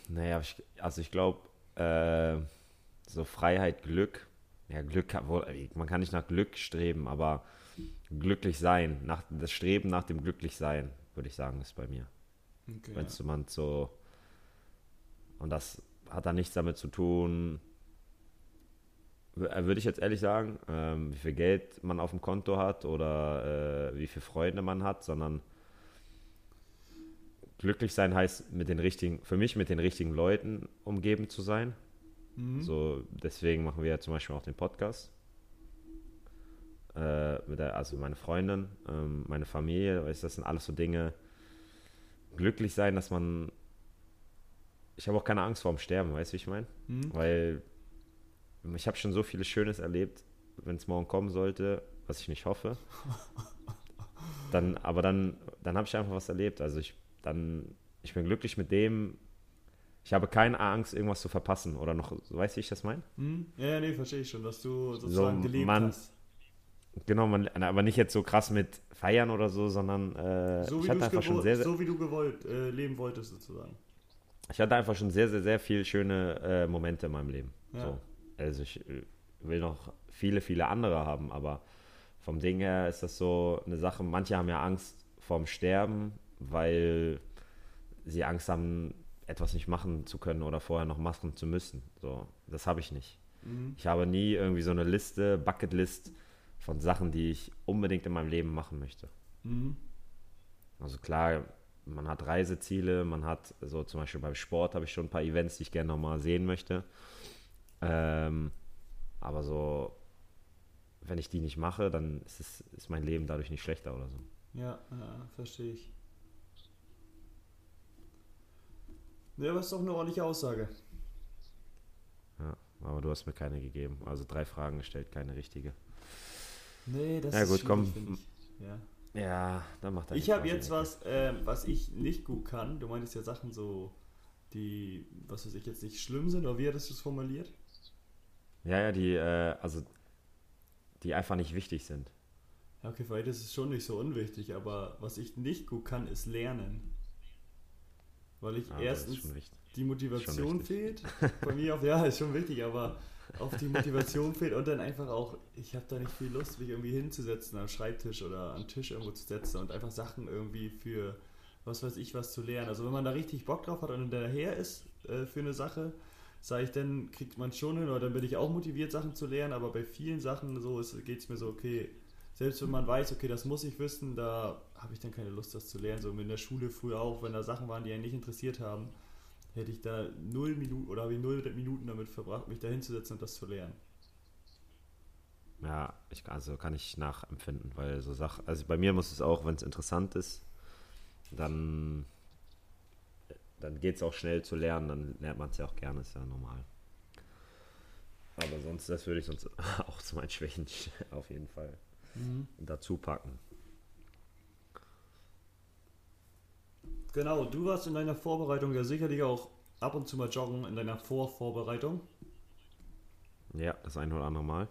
Naja, also ich glaube, äh, so Freiheit, Glück. Ja, Glück, man kann nicht nach Glück streben, aber glücklich sein, nach, das Streben nach dem Glücklichsein, würde ich sagen, ist bei mir. Okay, Wenn ja. man so. Und das hat dann nichts damit zu tun, äh, würde ich jetzt ehrlich sagen, ähm, wie viel Geld man auf dem Konto hat oder äh, wie viele Freunde man hat, sondern glücklich sein heißt mit den richtigen, für mich mit den richtigen Leuten umgeben zu sein. Mhm. So, deswegen machen wir ja zum Beispiel auch den Podcast. Äh, mit der, also meine Freundin, ähm, meine Familie, das sind alles so Dinge. Glücklich sein, dass man. Ich habe auch keine Angst vorm Sterben, weißt du, wie ich meine? Mhm. Weil ich habe schon so vieles Schönes erlebt, wenn es morgen kommen sollte, was ich nicht hoffe. Dann, aber dann, dann habe ich einfach was erlebt. Also ich dann, ich bin glücklich mit dem. Ich habe keine Angst, irgendwas zu verpassen oder noch, weißt du, wie ich das meine? Hm? Ja, nee, verstehe ich schon, dass du sozusagen so, gelebt man, hast. Genau, man, aber nicht jetzt so krass mit Feiern oder so, sondern äh, so, wie ich hatte einfach schon sehr, sehr, so wie du gewollt äh, leben wolltest sozusagen. Ich hatte einfach schon sehr, sehr, sehr viele schöne äh, Momente in meinem Leben. Ja. So. Also ich äh, will noch viele, viele andere haben, aber vom Ding her ist das so eine Sache. Manche haben ja Angst vorm Sterben weil sie Angst haben, etwas nicht machen zu können oder vorher noch machen zu müssen. So, das habe ich nicht. Mhm. Ich habe nie irgendwie so eine Liste, Bucketlist von Sachen, die ich unbedingt in meinem Leben machen möchte. Mhm. Also klar, man hat Reiseziele, man hat so zum Beispiel beim Sport habe ich schon ein paar Events, die ich gerne nochmal sehen möchte. Ähm, aber so, wenn ich die nicht mache, dann ist, es, ist mein Leben dadurch nicht schlechter oder so. Ja, ja verstehe ich. Ja, aber ist doch eine ordentliche Aussage. Ja, aber du hast mir keine gegeben. Also drei Fragen gestellt, keine richtige. Nee, das ja, ist gut, komm. Ich. Ja. ja, dann macht er Ich habe jetzt was, äh, was ich nicht gut kann. Du meintest ja Sachen so, die, was weiß ich, jetzt nicht schlimm sind, oder wie hattest du es formuliert? Ja, ja, die, äh, also, die einfach nicht wichtig sind. Ja, okay, vielleicht ist es schon nicht so unwichtig, aber was ich nicht gut kann, ist lernen. Weil ich ah, erstens die Motivation fehlt. Bei mir auch, ja, ist schon wichtig, aber auf die Motivation fehlt und dann einfach auch, ich habe da nicht viel Lust, mich irgendwie hinzusetzen am Schreibtisch oder am Tisch irgendwo zu setzen und einfach Sachen irgendwie für was weiß ich was zu lernen. Also wenn man da richtig Bock drauf hat und hinterher ist äh, für eine Sache, sage ich, dann kriegt man schon hin oder dann bin ich auch motiviert, Sachen zu lernen, aber bei vielen Sachen so geht es mir so, okay, selbst wenn man weiß, okay, das muss ich wissen, da habe ich dann keine Lust, das zu lernen. So in der Schule früher auch, wenn da Sachen waren, die einen nicht interessiert haben, hätte ich da null Minuten oder habe ich null Minuten damit verbracht, mich da hinzusetzen und das zu lernen. Ja, ich, also kann ich nachempfinden, weil so Sachen, also bei mir muss es auch, wenn es interessant ist, dann, dann geht es auch schnell zu lernen, dann lernt man es ja auch gerne, ist ja normal. Aber sonst, das würde ich sonst auch zu meinen Schwächen auf jeden Fall mhm. dazu packen. Genau, du warst in deiner Vorbereitung ja sicherlich auch ab und zu mal joggen in deiner Vorvorbereitung. Ja, das ein oder andere Mal.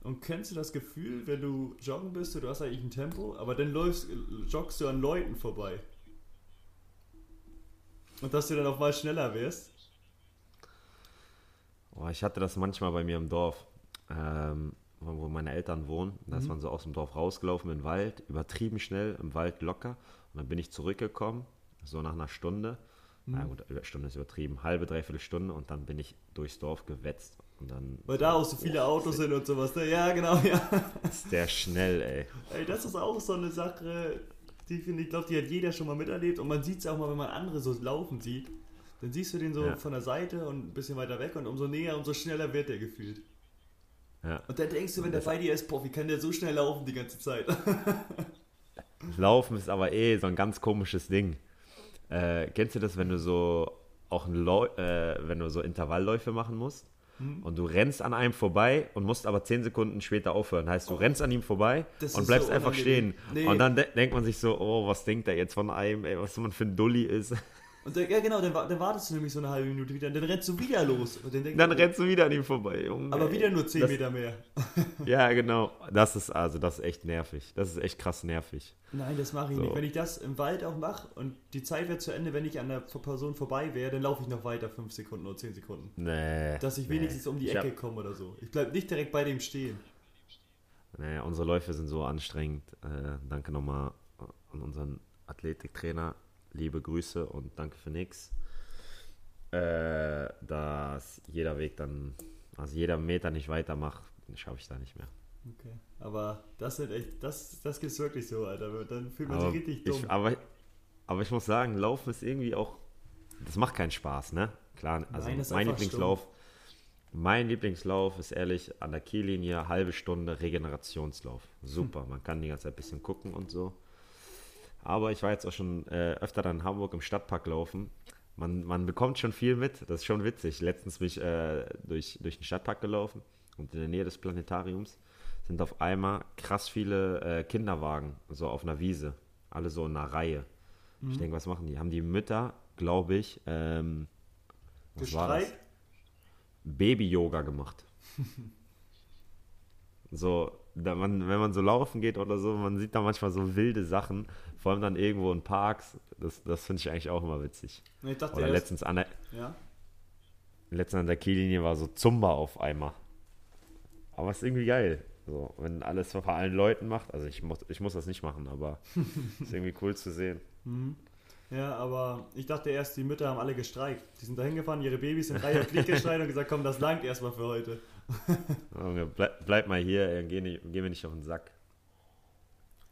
Und kennst du das Gefühl, wenn du joggen bist, du hast eigentlich ein Tempo, aber dann läufst, joggst du an Leuten vorbei? Und dass du dann auch mal schneller wirst? Oh, ich hatte das manchmal bei mir im Dorf, ähm, wo meine Eltern wohnen. Da ist Mhm. man so aus dem Dorf rausgelaufen den Wald, übertrieben schnell, im Wald locker. Und dann bin ich zurückgekommen, so nach einer Stunde. Na Mhm. gut, über- Stunde ist übertrieben, halbe, dreiviertel Stunde und dann bin ich durchs Dorf gewetzt. Und dann Weil da auch so viele Autos sind und sowas. Ne? Ja, genau, ja. ist der schnell, ey. Ey, das ist auch so eine Sache, die finde ich, glaube, die hat jeder schon mal miterlebt. Und man sieht es auch mal, wenn man andere so laufen sieht. Dann siehst du den so Ja. von der Seite und ein bisschen weiter weg und umso näher, umso schneller wird der gefühlt. Ja. Und dann denkst du, wenn der bei dir ist, boah, wie kann der so schnell laufen die ganze Zeit? Laufen ist aber eh so ein ganz komisches Ding. Äh, kennst du das, wenn du so auch äh, wenn du so Intervallläufe machen musst Hm? und du rennst an einem vorbei und musst aber zehn Sekunden später aufhören. Heißt, du rennst an ihm vorbei Das und bleibst so einfach stehen. Nee. Und dann de denkt man sich so, oh, was denkt er jetzt von einem, ey, was man für ein Dulli ist. Und dann, ja, genau, dann, dann wartest du nämlich so eine halbe Minute wieder und dann rennst du wieder los. Und dann Dann du, rennst du wieder an ihm vorbei, Junge. aber wieder nur 10 Das- Meter mehr. Ja, genau. Das ist also, das ist echt nervig. Das ist echt krass nervig. Nein, das mache ich So. nicht. Wenn ich das im Wald auch mache und die Zeit wird zu Ende, wenn ich an der Person vorbei wäre, dann laufe ich noch weiter 5 Sekunden oder 10 Sekunden. Nee. Dass ich nee. wenigstens um die Ecke komme oder so. Ich bleib nicht direkt bei dem stehen. Nee, unsere Läufe sind so anstrengend. Äh, danke nochmal an unseren Athletiktrainer. Liebe Grüße und danke für nix. Äh, dass jeder Weg dann, also jeder Meter nicht weitermacht, schaffe ich da nicht mehr. Okay. Aber das sind echt, das, das ist wirklich so, Alter. Dann fühlt man Aber sich richtig dumm. ich, aber, aber ich muss sagen, Laufen ist irgendwie auch, das macht keinen Spaß, ne? Klar, also Nein, mein Lieblingslauf, mein Lieblingslauf ist ehrlich an der Kiellinie, halbe Stunde Regenerationslauf. Super, man kann die ganze Zeit ein bisschen gucken und so. Aber ich war jetzt auch schon äh, öfter dann in Hamburg im Stadtpark laufen. Man, man bekommt schon viel mit, das ist schon witzig. Letztens bin ich äh, durch, durch den Stadtpark gelaufen und in der Nähe des Planetariums sind auf einmal krass viele äh, Kinderwagen, so auf einer Wiese. Alle so in einer Reihe. Mhm. Ich denke, was machen die? Haben die Mütter, glaube ich, ähm, was war das? Baby-Yoga gemacht. so, da man, wenn man so laufen geht oder so, man sieht da manchmal so wilde Sachen, vor allem dann irgendwo in Parks. Das, das finde ich eigentlich auch immer witzig. Ich dachte Oder letztens an der, ja. letztens an der Kiellinie war so Zumba auf einmal. Aber ist irgendwie geil. So, wenn alles vor allen Leuten macht, also ich muss, ich muss das nicht machen, aber ist irgendwie cool zu sehen. Mhm. Ja, aber ich dachte erst, die Mütter haben alle gestreikt. Die sind da hingefahren, ihre Babys in Reihe und Glied gestreikt und gesagt, komm, das langt erstmal für heute. Junge, bleib, bleib mal hier, geh, nicht, geh mir nicht auf den Sack.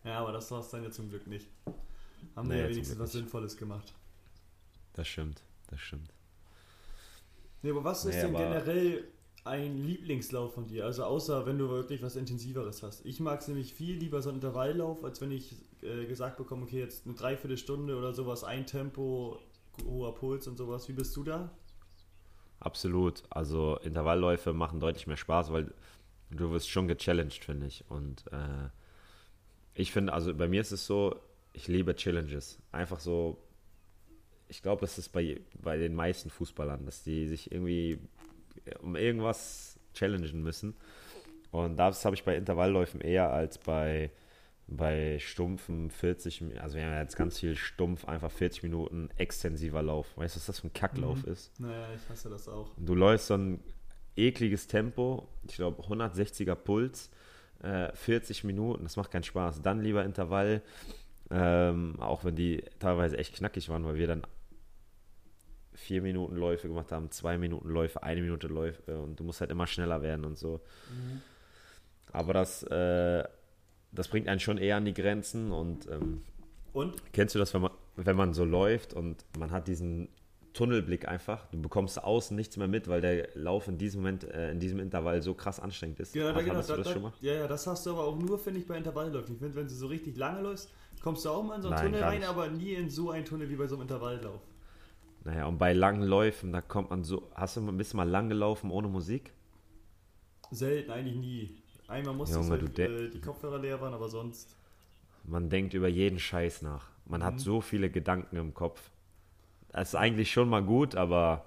Ja, aber das war es dann ja zum Glück nicht. Haben Nee, wir ja wenigstens was. Sinnvolles gemacht. Das stimmt, das stimmt. Nee, aber was ist Nee, denn aber- generell ein Lieblingslauf von dir? Also außer wenn du wirklich was Intensiveres hast. Ich mag es nämlich viel lieber so einen Intervalllauf, als wenn ich äh, gesagt bekomme, okay, jetzt eine Dreiviertelstunde oder sowas, ein Tempo, hoher Puls und sowas. Wie bist du da? Absolut. Also Intervallläufe machen deutlich mehr Spaß, weil du wirst schon gechallenged, finde ich. Und äh, ich finde, also bei mir ist es so, ich liebe Challenges. Einfach so, ich glaube, das ist bei, bei den meisten Fußballern, dass die sich irgendwie um irgendwas challengen müssen. Und das habe ich bei Intervallläufen eher als bei, bei stumpfen 40, Mi- also wir haben ja jetzt ganz viel stumpf, einfach 40 Minuten extensiver Lauf. Weißt du, was das für ein Kacklauf Mhm. ist? Naja, ich hasse das auch. Du läufst so ein ekliges Tempo, ich glaube 160er Puls, äh, 40 Minuten, das macht keinen Spaß. Dann lieber Intervall, ähm, auch wenn die teilweise echt knackig waren, weil wir dann vier Minuten Läufe gemacht haben, zwei Minuten Läufe, eine Minute Läufe und du musst halt immer schneller werden und so. Aber das, äh, das bringt einen schon eher an die Grenzen und ähm, Und? Kennst du das, wenn man, wenn man so läuft und man hat diesen Tunnelblick einfach? Du bekommst außen nichts mehr mit, weil der Lauf in diesem Moment, äh, in diesem Intervall so krass anstrengend ist. Ja, Hattest genau, da, das da, ja, ja, das hast du aber auch nur, finde ich, bei Intervallläufen. Ich finde, wenn du so richtig lange läufst, kommst du auch mal in so einen Nein, Tunnel rein, nicht. aber nie in so einen Tunnel wie bei so einem Intervalllauf. Naja, und bei langen Läufen, da kommt man so. Hast du bist du mal lang gelaufen ohne Musik? Selten, eigentlich nie. Einmal musste Junge, de- äh, die Kopfhörer leer waren, aber sonst. Man denkt über jeden Scheiß nach. Man Mhm. hat so viele Gedanken im Kopf. Das ist eigentlich schon mal gut, aber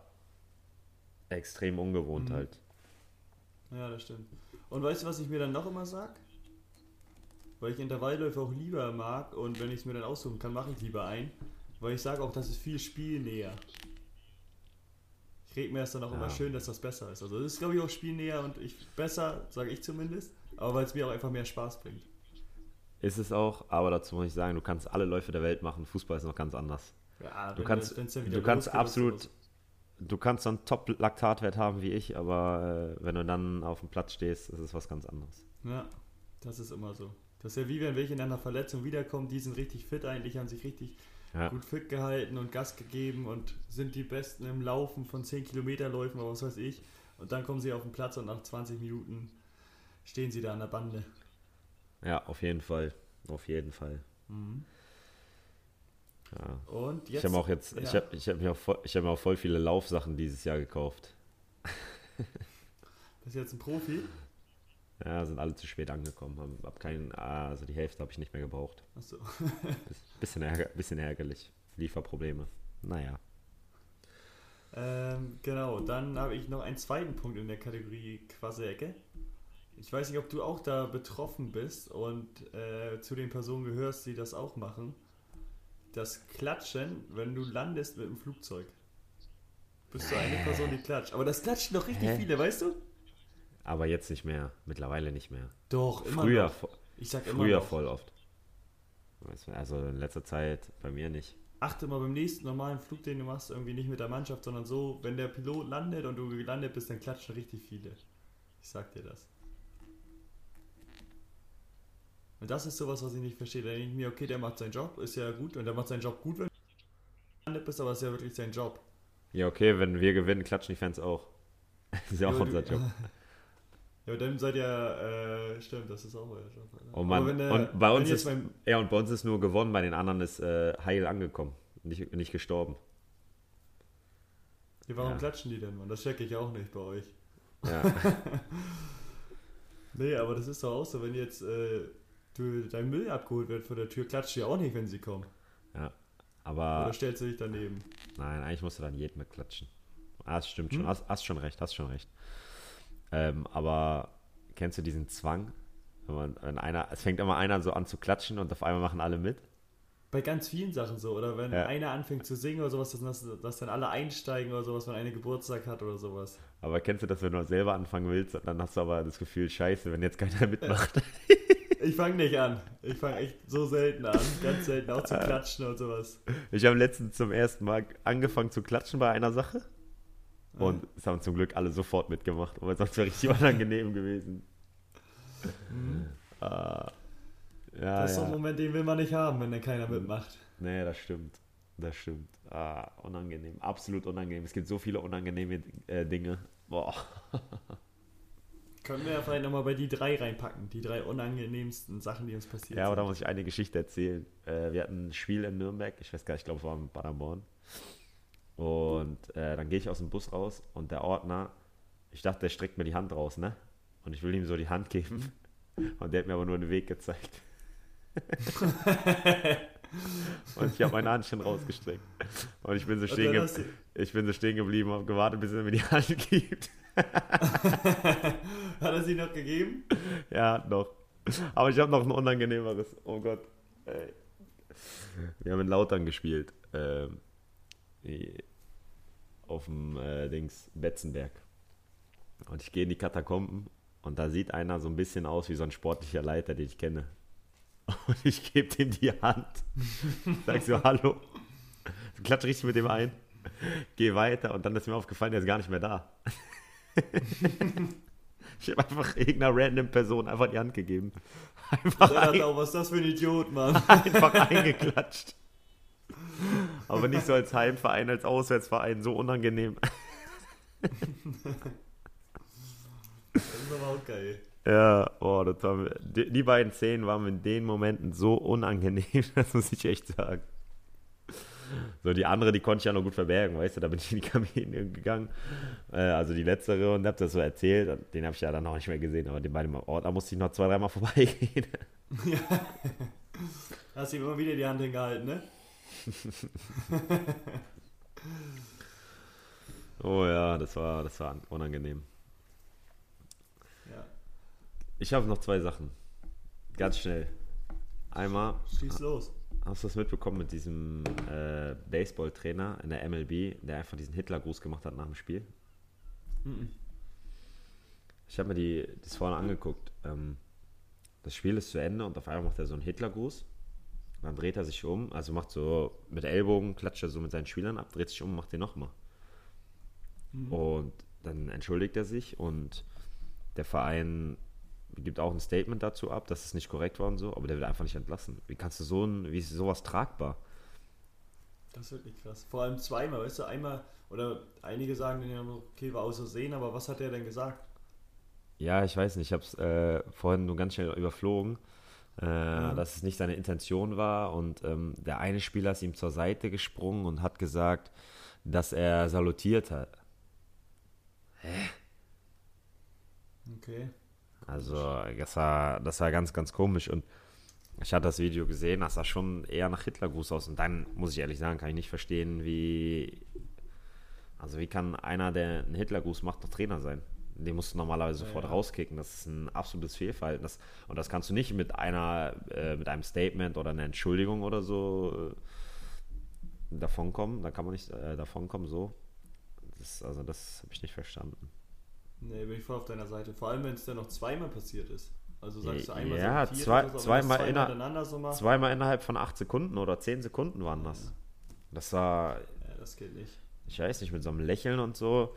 extrem ungewohnt Mhm. halt. Ja, das stimmt. Und weißt du, was ich mir dann noch immer sag? Weil ich Intervallläufe auch lieber mag und wenn ich es mir dann aussuchen kann, mache ich lieber ein. Weil ich sage auch, das ist viel spielnäher. Rede mir erst dann auch Ja. immer schön, dass das besser ist. Also das ist, glaube ich, auch spielnäher und ich besser, sage ich zumindest. Aber weil es mir auch einfach mehr Spaß bringt. Ist es auch, aber dazu muss ich sagen, du kannst alle Läufe der Welt machen. Fußball ist noch ganz anders. Ja, Du kannst, du kannst absolut, du kannst so einen Top-Laktatwert haben wie ich, aber äh, wenn du dann auf dem Platz stehst, ist es was ganz anderes. Ja, das ist immer so. Das ist ja wie wenn welche in einer Verletzung wiederkommen, die sind richtig fit eigentlich, haben sich richtig Ja. gut fit gehalten und Gas gegeben und sind die Besten im Laufen von 10 Kilometerläufen oder was weiß ich. Und dann kommen sie auf den Platz und nach 20 Minuten stehen sie da an der Bande. Ja, auf jeden Fall. Auf jeden Fall. Ja. Und jetzt. Ich habe auch jetzt, ich ja. habe ich hab mir, auch voll- ich hab mir auch voll viele Laufsachen dieses Jahr gekauft. Bist du jetzt ein Profi? Ja, sind alle zu spät angekommen. Hab, hab keinen, ah, also die Hälfte habe ich nicht mehr gebraucht. Achso. Biss- Bisschen, ärger, bisschen ärgerlich. Lieferprobleme. Naja. Ähm, genau, dann habe ich noch einen zweiten Punkt in der Kategorie Quasselecke. Ich weiß nicht, ob du auch da betroffen bist und äh, zu den Personen gehörst, die das auch machen. Das Klatschen, wenn du landest mit dem Flugzeug. Bist du eine Person, die klatscht. Aber das klatschen doch richtig Hä? viele, weißt du? Aber jetzt nicht mehr. Mittlerweile nicht mehr. Doch, immer Früher, noch. Ich sag immer früher noch. voll oft. Also in letzter Zeit bei mir nicht. Achte mal beim nächsten normalen Flug, den du machst, irgendwie nicht mit der Mannschaft, sondern so, wenn der Pilot landet und du gelandet bist, dann klatschen richtig viele. Ich sag dir das. Und das ist sowas, was ich nicht verstehe. Da denke ich mir, okay, der macht seinen Job, ist ja gut, und der macht seinen Job gut, wenn du gelandet bist, aber es ist ja wirklich sein Job. Ja, okay, wenn wir gewinnen, klatschen die Fans auch. Das ist ja auch unser Job. Ja, aber dann seid ihr, äh, stimmt, das ist auch euer Job. Alter. Oh Mann. Wenn der- und bei uns ist, beim- ja, und bei uns ist nur gewonnen, bei den anderen ist äh, heil angekommen. Nicht, nicht gestorben. Ja, warum Ja. klatschen die denn, Mann? Das checke ich auch nicht bei euch. Ja. Nee, aber das ist doch auch so, wenn jetzt äh, du, dein Müll abgeholt wird vor der Tür, klatscht ihr auch nicht, wenn sie kommen. Aber Oder stellst du dich daneben? nein, eigentlich musst du dann jeden mitklatschen. Ah, das stimmt schon. Hm? Hast, hast schon recht, hast schon recht. Ähm, aber kennst du diesen Zwang? Wenn, man, wenn einer, es fängt immer einer so an zu klatschen und auf einmal machen alle mit. Bei ganz vielen Sachen so. Oder wenn Ja. einer anfängt zu singen oder sowas, dass, dass dann alle einsteigen oder sowas, wenn einer Geburtstag hat oder sowas. Aber kennst du das, wenn du selber anfangen willst, dann hast du aber das Gefühl, scheiße, wenn jetzt keiner mitmacht. Ich fange nicht an. Ich fange echt so selten an. Ganz selten auch zu klatschen und sowas. Ich habe letztens zum ersten Mal angefangen zu klatschen bei einer Sache. Und es haben zum Glück alle sofort mitgemacht, aber sonst wäre richtig unangenehm gewesen. Ah, ja, Das ist so ein ja. Moment, den will man nicht haben, wenn dann keiner mitmacht. Nee, das stimmt. Das stimmt. Ah, unangenehm. Absolut unangenehm. Es gibt so viele unangenehme äh, Dinge. Boah. Können wir ja vielleicht nochmal bei die drei reinpacken. Die drei unangenehmsten Sachen, die uns passiert Ja, aber da sind. muss ich eine Geschichte erzählen. Äh, wir hatten ein Spiel in Nürnberg. Ich weiß gar nicht, ich glaube, es war in Paderborn. Und äh, dann gehe ich aus dem Bus raus und der Ordner, ich dachte, der streckt mir die Hand raus, ne? Und ich will ihm so die Hand geben. Und der hat mir aber nur den Weg gezeigt. und ich habe meine Hand schon rausgestreckt. Und ich bin so stehen, ge ich bin so stehen geblieben, habe gewartet, bis er mir die Hand gibt. Hat er sie noch gegeben? Ja, noch. Aber ich habe noch ein unangenehmeres. Oh Gott. Ey. Wir haben in Lautern gespielt. Ähm, auf dem äh, Dings Betzenberg. Und ich gehe in die Katakomben und da sieht einer so ein bisschen aus wie so ein sportlicher Leiter, den ich kenne. Und ich gebe ihm die Hand. Sag so, hallo. Klatsch richtig mit dem ein. Geh weiter und dann ist mir aufgefallen, der ist gar nicht mehr da. Ich habe einfach irgendeiner random Person einfach die Hand gegeben. Einfach, ein, auch, was ist das für ein Idiot, Mann? einfach eingeklatscht. Aber nicht so als Heimverein, als Auswärtsverein, so unangenehm. Das ist aber auch geil. Ja, boah, das war, die, die beiden Szenen waren in den Momenten so unangenehm, das muss ich echt sagen. So, die andere, die konnte ich ja noch gut verbergen, weißt du, da bin ich in die Kabine gegangen, äh, also die letztere und hab das so erzählt, den habe ich ja dann noch nicht mehr gesehen, aber den beiden im Ort, da musste ich noch zwei, dreimal vorbeigehen. Hast ihm immer wieder die Hand hingehalten, ne? Oh ja, das war, das war unangenehm. Ich habe noch zwei Sachen. Ganz schnell. Einmal. Schieß los. Hast du das mitbekommen mit diesem äh, Baseball-Trainer in der MLB, der einfach diesen Hitler-Gruß gemacht hat nach dem Spiel? Mhm. Ich habe mir die, das vorne angeguckt. Ähm, das Spiel ist zu Ende und auf einmal macht er so einen Hitler-Gruß. Dann dreht er sich um, also macht so mit Ellbogen, klatscht er so mit seinen Spielern ab, dreht sich um und macht den nochmal. Mhm. Und dann entschuldigt er sich und der Verein gibt auch ein Statement dazu ab, dass es nicht korrekt war und so, aber der wird einfach nicht entlassen. Wie kannst du so ein, wie ist sowas tragbar? Das ist wirklich krass. Vor allem zweimal, weißt du, einmal, oder einige sagen dann ja, okay, war außer Sehen, aber was hat er denn gesagt? Ja, ich weiß nicht, ich habe es äh, vorhin nur ganz schnell überflogen, äh, ja. dass es nicht seine Intention war und ähm, der eine Spieler ist ihm zur Seite gesprungen und hat gesagt, dass er salutiert hat. Hä? Okay. Also, das war, das war ganz, ganz komisch. Und ich hatte das Video gesehen, das sah schon eher nach Hitlergruß aus. Und dann, muss ich ehrlich sagen, kann ich nicht verstehen, wie. Also, wie kann einer, der einen Hitlergruß macht, noch Trainer sein? Den musst du normalerweise sofort ja. rauskicken. Das ist ein absolutes Fehlverhalten. Das, und das kannst du nicht mit einer, äh, mit einem Statement oder einer Entschuldigung oder so äh, davonkommen. Da kann man nicht äh, davonkommen so. Das, also, das habe ich nicht verstanden. Nee, bin ich voll auf deiner Seite. Vor allem, wenn es dann noch zweimal passiert ist. Also sagst du einmal ja, so zwei, so, zweimal, zweimal, inner, so zweimal innerhalb von acht Sekunden oder zehn Sekunden waren das. Ja. Das war. Ja, das geht nicht. Ich weiß nicht, mit so einem Lächeln und so.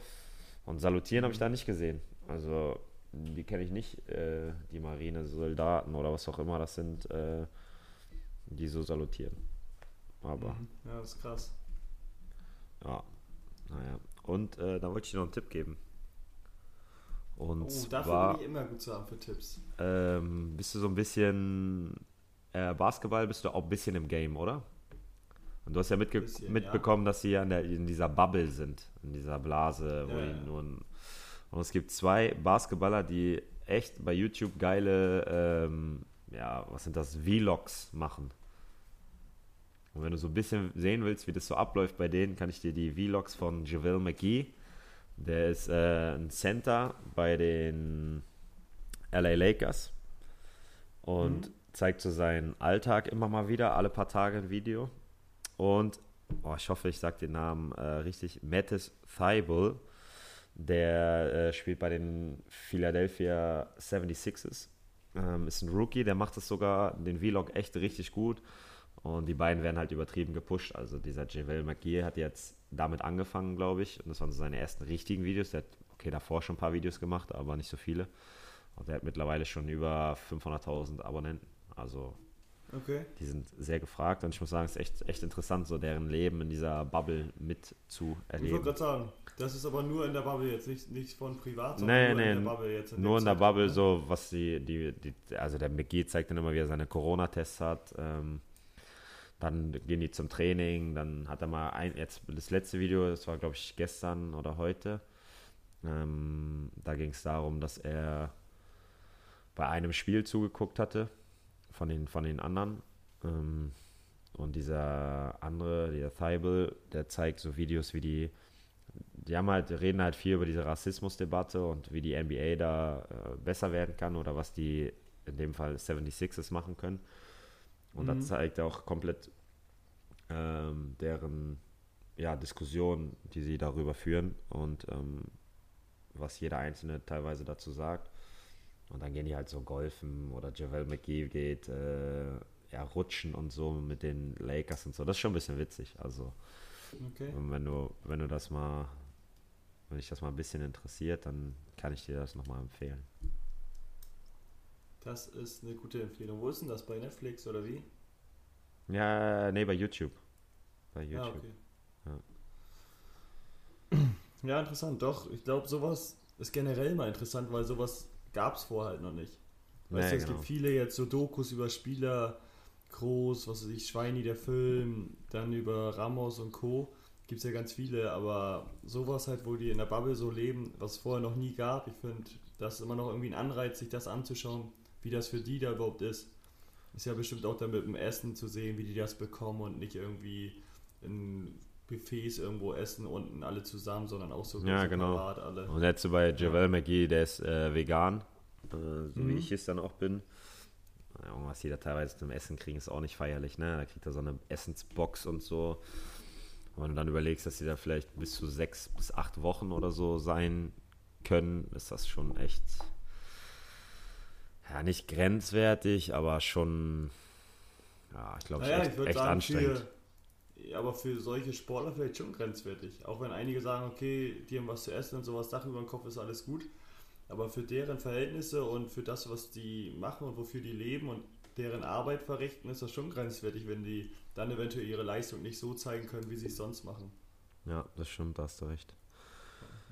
Und salutieren mhm. habe ich da nicht gesehen. Also, die kenne ich nicht, äh, die Marine-Soldaten oder was auch immer das sind, äh, die so salutieren. Aber. Mhm. Ja, das ist krass. Ja, naja. Und äh, da wollte ich dir noch einen Tipp geben. Und oh, dafür war, bin ich immer gut zu haben für Tipps. Ähm, bist du so ein bisschen äh, Basketball, bist du auch ein bisschen im Game, oder? Und du hast ja mitge bisschen, mitbekommen, ja. dass sie ja in, der, in, dieser Bubble sind, in dieser Blase, wo ja, die nur ein, und es gibt zwei Basketballer, die echt bei YouTube geile, ähm, ja, was sind das, Vlogs machen. Und wenn du so ein bisschen sehen willst, wie das so abläuft bei denen, kann ich dir die Vlogs von JaVale McGee der ist äh, ein Center bei den LA Lakers und mhm. zeigt so seinen Alltag immer mal wieder, alle paar Tage ein Video. Und oh, ich hoffe, ich sage den Namen äh, richtig, Mattis Thibault, der äh, spielt bei den Philadelphia 76ers. Ähm, ist ein Rookie, der macht das sogar, den Vlog echt richtig gut. Und die beiden werden halt übertrieben gepusht. Also dieser Javel McGee hat jetzt damit angefangen, glaube ich. Und das waren so seine ersten richtigen Videos. Der hat, okay, davor schon ein paar Videos gemacht, aber nicht so viele. Und der hat mittlerweile schon über 500.000 Abonnenten. Also okay. die sind sehr gefragt. Und ich muss sagen, es ist echt, echt interessant, so deren Leben in dieser Bubble mitzuerleben. Ich wollte gerade sagen, das ist aber nur in der Bubble jetzt, nicht, nicht von privat, sondern nee, nur nee, in der Bubble jetzt. In nur in der Bubble, ne? so was die, die, die, also der McGee zeigt dann immer, wie er seine Corona-Tests hat. Ähm, dann gehen die zum Training, dann hat er mal ein, jetzt das letzte Video, das war glaube ich gestern oder heute. Ähm, da ging es darum, dass er bei einem Spiel zugeguckt hatte von den, von den anderen. Ähm, und dieser andere, der Thibault, der zeigt so Videos, wie die, die haben halt, reden halt viel über diese Rassismusdebatte und wie die NBA da äh, besser werden kann oder was die in dem Fall 76ers machen können. Und mhm. das zeigt auch komplett ähm, deren ja, Diskussion, die sie darüber führen und ähm, was jeder Einzelne teilweise dazu sagt. Und dann gehen die halt so golfen oder Javel McGee geht äh, ja, rutschen und so mit den Lakers und so. Das ist schon ein bisschen witzig. Also okay. wenn du, wenn du das mal, wenn dich das mal ein bisschen interessiert, dann kann ich dir das nochmal empfehlen. Das ist eine gute Empfehlung. Wo ist denn das? Bei Netflix oder wie? Ja, nee, bei YouTube. Bei ah, YouTube. Ah, okay. ja. ja, interessant. Doch, ich glaube, sowas ist generell mal interessant, weil sowas gab es vorher halt noch nicht. Weißt nee, du, es genau. gibt viele jetzt so Dokus über Spieler, groß, was weiß ich, Schweini, der Film, dann über Ramos und Co. Gibt es ja ganz viele, aber sowas halt, wo die in der Bubble so leben, was es vorher noch nie gab, ich finde, das ist immer noch irgendwie ein Anreiz, sich das anzuschauen, wie das für die da überhaupt ist. Ist ja bestimmt auch dann mit dem Essen zu sehen, wie die das bekommen und nicht irgendwie in Buffets irgendwo essen, unten alle zusammen, sondern auch so ja, genau. alle. Und jetzt so bei Javel ja. McGee, der ist äh, vegan äh, so mhm. wie ich es dann auch bin. Was die da teilweise zum Essen kriegen, ist auch nicht feierlich, ne? Da kriegt er so eine Essensbox und so. Und wenn du dann überlegst, dass sie da vielleicht bis zu sechs bis acht Wochen oder so sein können, ist das schon echt, ja, nicht grenzwertig, aber schon, ja, ich glaube, naja, echt, echt sagen, anstrengend. Für, aber für solche Sportler vielleicht schon grenzwertig. Auch wenn einige sagen, okay, die haben was zu essen und sowas, Dach über dem Kopf ist alles gut. Aber für deren Verhältnisse und für das, was die machen und wofür die leben und deren Arbeit verrichten, ist das schon grenzwertig, wenn die dann eventuell ihre Leistung nicht so zeigen können, wie sie es sonst machen. Ja, das stimmt, da hast du recht.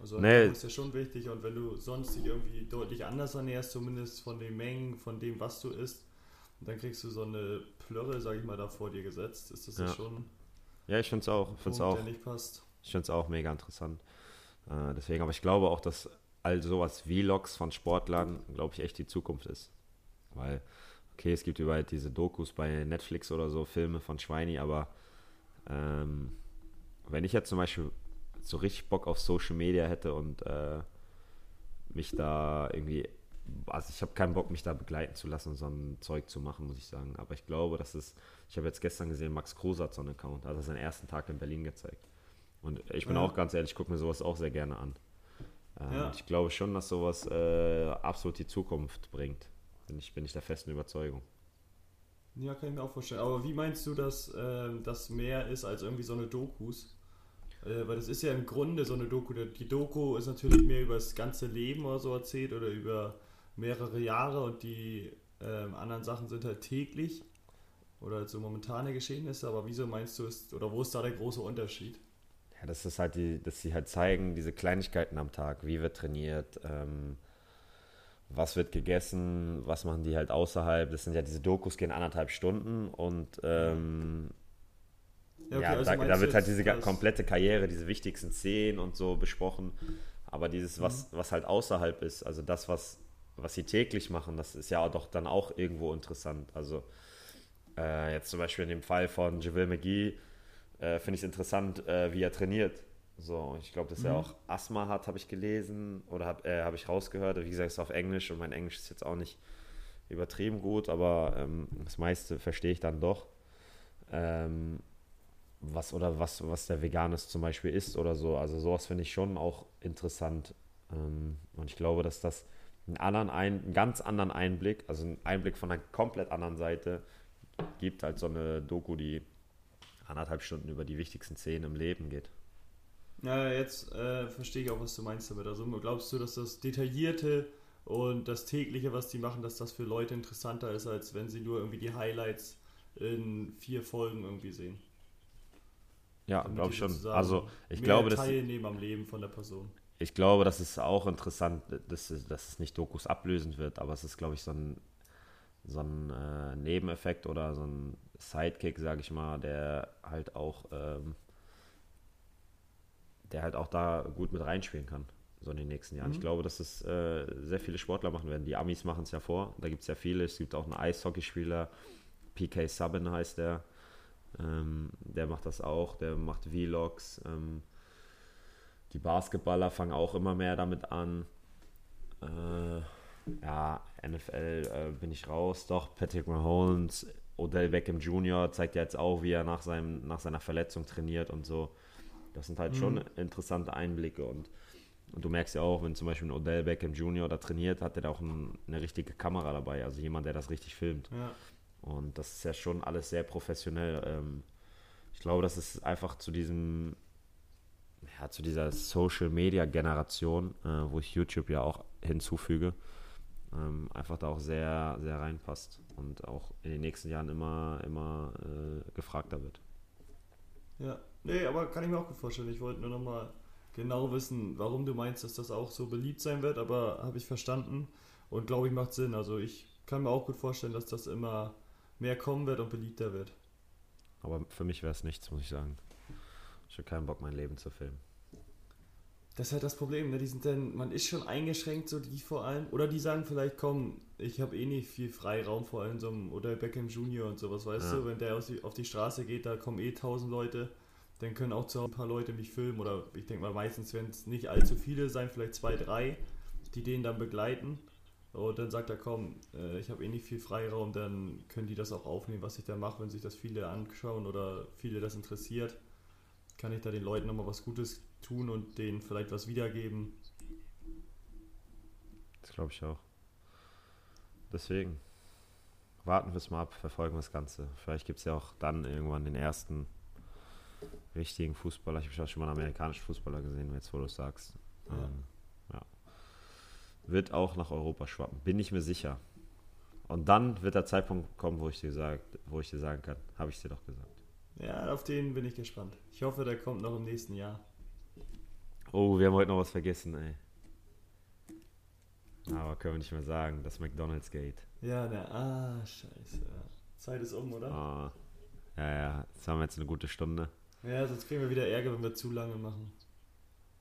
Also nee. ist ja schon wichtig und wenn du sonst dich irgendwie deutlich anders ernährst, zumindest von den Mengen, von dem, was du isst, dann kriegst du so eine Plörre, sag ich mal, da vor dir gesetzt, ist das ja schon. Ja, ich finde es auch. Find's Punkt, auch. Ich finde es auch mega interessant. Äh, deswegen, aber ich glaube auch, dass all sowas Vlogs von Sportlern, glaube ich, echt die Zukunft ist. Weil, okay, es gibt überall diese Dokus bei Netflix oder so, Filme von Schweini, aber ähm, wenn ich jetzt zum Beispiel so richtig Bock auf Social Media hätte und äh, mich da irgendwie, also ich habe keinen Bock, mich da begleiten zu lassen, so ein Zeug zu machen, muss ich sagen. Aber ich glaube, dass es, ich habe jetzt gestern gesehen, Max Kruse hat so einen Account, hat er seinen ersten Tag in Berlin gezeigt. Und ich bin ja. auch ganz ehrlich, ich gucke mir sowas auch sehr gerne an. Ähm, ja. Ich glaube schon, dass sowas äh, absolut die Zukunft bringt. Bin ich, bin ich der festen Überzeugung. Ja, kann ich mir auch vorstellen. Aber wie meinst du, dass äh, das mehr ist als irgendwie so eine Dokus? Äh, weil das ist ja im Grunde so eine Doku. Die Doku ist natürlich mehr über das ganze Leben oder so erzählt oder über mehrere Jahre und die ähm, anderen Sachen sind halt täglich oder halt so momentane Geschehnisse. Aber wieso meinst du, ist, oder wo ist da der große Unterschied? Ja, das ist halt die, dass sie halt zeigen, diese Kleinigkeiten am Tag, wie wird trainiert, ähm, was wird gegessen, was machen die halt außerhalb. Das sind ja diese Dokus gehen anderthalb Stunden und ähm, ja, okay, ja also da, da, wird halt diese komplette Karriere, diese wichtigsten Szenen und so besprochen. Aber dieses, was, mhm. was halt außerhalb ist, also das, was, was sie täglich machen, das ist ja doch dann auch irgendwo interessant. Also äh, jetzt zum Beispiel in dem Fall von Javille McGee äh, finde ich es interessant, äh, wie er trainiert. So, ich glaube, dass er mhm. auch Asthma hat, habe ich gelesen oder habe äh, hab ich rausgehört. Wie gesagt, es ist auf Englisch und mein Englisch ist jetzt auch nicht übertrieben gut, aber ähm, das meiste verstehe ich dann doch. Ähm, was oder was, was der Veganes zum Beispiel ist oder so. Also sowas finde ich schon auch interessant. Ähm, und ich glaube, dass das einen, anderen ein, einen ganz anderen Einblick, also einen Einblick von einer komplett anderen Seite gibt, als so eine Doku, die anderthalb Stunden über die wichtigsten Szenen im Leben geht. Ja, jetzt äh, verstehe ich auch, was du meinst damit. Also glaubst du, dass das Detaillierte und das tägliche, was die machen, dass das für Leute interessanter ist, als wenn sie nur irgendwie die Highlights in vier Folgen irgendwie sehen? Ja, glaube ich schon. Also ich glaube, dass teilnehmen am Leben von der Person. Ich glaube, das ist auch interessant, dass, dass es nicht Dokus ablösend wird, aber es ist, glaube ich, so ein, so ein äh, Nebeneffekt oder so ein Sidekick, sage ich mal, der halt auch, ähm, der halt auch da gut mit reinspielen kann, so in den nächsten Jahren. Mhm. Ich glaube, dass es äh, sehr viele Sportler machen werden. Die Amis machen es ja vor, da gibt es ja viele. Es gibt auch einen Eishockeyspieler, PK Subban heißt der ähm, der macht das auch, der macht Vlogs. Ähm, die Basketballer fangen auch immer mehr damit an. Äh, ja, NFL äh, bin ich raus. Doch, Patrick Mahomes, Odell Beckham Jr. zeigt ja jetzt auch, wie er nach, seinem, nach seiner Verletzung trainiert und so. Das sind halt mhm. schon interessante Einblicke und, und, du merkst ja auch, wenn zum Beispiel ein Odell Beckham Jr. da trainiert, hat er da auch ein, eine richtige Kamera dabei, also jemand, der das richtig filmt. Ja. Und das ist ja schon alles sehr professionell. Ähm, ich glaube, das ist einfach zu diesem, ja, zu dieser Social Media Generation, äh, wo ich YouTube ja auch hinzufüge, ähm, einfach da auch sehr, sehr reinpasst und auch in den nächsten Jahren immer, immer äh, gefragter wird. Ja, nee, aber kann ich mir auch gut vorstellen. Ich wollte nur nochmal genau wissen, warum du meinst, dass das auch so beliebt sein wird, aber habe ich verstanden und glaube ich macht Sinn. Also ich kann mir auch gut vorstellen, dass das immer mehr kommen wird und beliebter wird. Aber für mich wäre es nichts, muss ich sagen. Ich habe keinen Bock, mein Leben zu filmen. Das ist halt das Problem, ne? Die sind dann, man ist schon eingeschränkt, so die vor allem. Oder die sagen vielleicht, komm, ich habe eh nicht viel Freiraum, vor allem so einem, oder Beckham Junior und sowas, weißt ja. du, wenn der auf die Straße geht, da kommen eh tausend Leute, dann können auch zu ein paar Leute mich filmen. Oder ich denke mal, meistens werden es nicht allzu viele sein, vielleicht zwei, drei, die den dann begleiten. Und dann sagt er, komm, äh, ich habe eh nicht viel Freiraum, dann können die das auch aufnehmen, was ich da mache, wenn sich das viele anschauen oder viele das interessiert. Kann ich da den Leuten nochmal was Gutes tun und denen vielleicht was wiedergeben. Das glaube ich auch. Deswegen warten wir es mal ab, verfolgen wir das Ganze. Vielleicht gibt es ja auch dann irgendwann den ersten richtigen Fußballer. Ich habe schon mal einen amerikanischen Fußballer gesehen, jetzt wo du es sagst. Ja. Ähm, ja. Wird auch nach Europa schwappen, bin ich mir sicher. Und dann wird der Zeitpunkt kommen, wo ich dir, sagt, wo ich dir sagen kann, habe ich dir doch gesagt. Ja, auf den bin ich gespannt. Ich hoffe, der kommt noch im nächsten Jahr. Oh, wir haben heute noch was vergessen, ey. Aber können wir nicht mehr sagen, das McDonald's Gate. Ja, ne, ah, scheiße. Zeit ist um, oder? Ah. Ja, ja, jetzt haben wir jetzt eine gute Stunde. Ja, sonst kriegen wir wieder Ärger, wenn wir zu lange machen.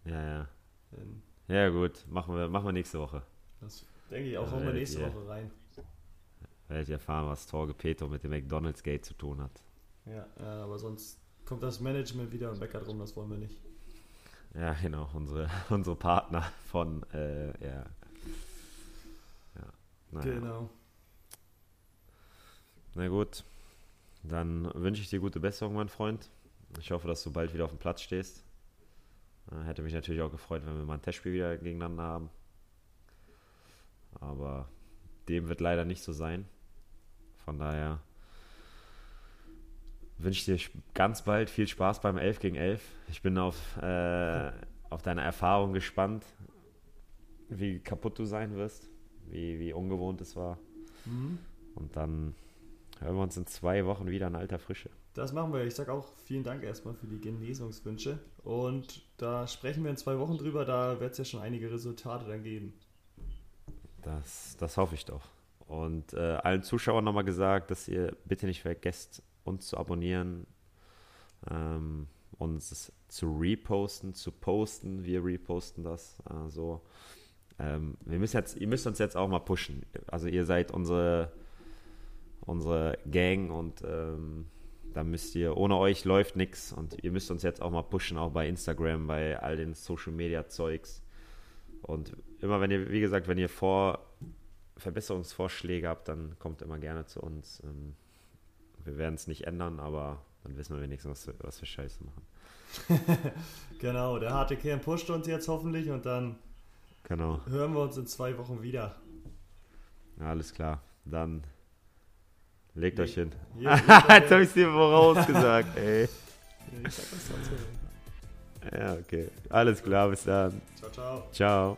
Ja, ja. Ähm, ja, gut, machen wir, machen wir nächste Woche. Das denke ich auch, hauen wir nächste ihr, Woche rein. Werdet ihr erfahren, was Torge Peto mit dem McDonald's Gate zu tun hat. Ja, ja, aber sonst kommt das Management wieder und meckert rum, das wollen wir nicht. Ja, genau, unsere, unsere Partner von, äh, ja. ja naja. Genau. Na gut, dann wünsche ich dir gute Besserung, mein Freund. Ich hoffe, dass du bald wieder auf dem Platz stehst. Äh, hätte mich natürlich auch gefreut, wenn wir mal ein Testspiel wieder gegeneinander haben. Aber dem wird leider nicht so sein. Von daher wünsche dir ganz bald viel Spaß beim 11 gegen 11. Ich bin auf, äh, auf deine Erfahrung gespannt, wie kaputt du sein wirst, wie, wie ungewohnt es war. Mhm. Und dann hören wir uns in zwei Wochen wieder in alter Frische. Das machen wir. Ich sage auch vielen Dank erstmal für die Genesungswünsche. Und da sprechen wir in zwei Wochen drüber. Da wird es ja schon einige Resultate dann geben. Das, das hoffe ich doch. Und äh, allen Zuschauern nochmal gesagt, dass ihr bitte nicht vergesst, uns zu abonnieren, ähm, uns zu reposten, zu posten. Wir reposten das. Also, ähm, wir müssen jetzt, ihr müsst uns jetzt auch mal pushen. Also ihr seid unsere, unsere Gang und ähm, da müsst ihr, ohne euch läuft nichts und ihr müsst uns jetzt auch mal pushen, auch bei Instagram, bei all den Social Media Zeugs. Und immer wenn ihr, wie gesagt, wenn ihr vor Verbesserungsvorschläge habt, dann kommt immer gerne zu uns. Ähm, wir werden es nicht ändern, aber dann wissen wir wenigstens, was, was wir Scheiße machen. genau, der harte Kern pusht uns jetzt hoffentlich und dann genau. hören wir uns in zwei Wochen wieder. Ja, alles klar. Dann legt euch hin. Jetzt habe ich es dir vorausgesagt, ey. Ja, okay. Alles klar, bis dann. Ciao, ciao. Ciao.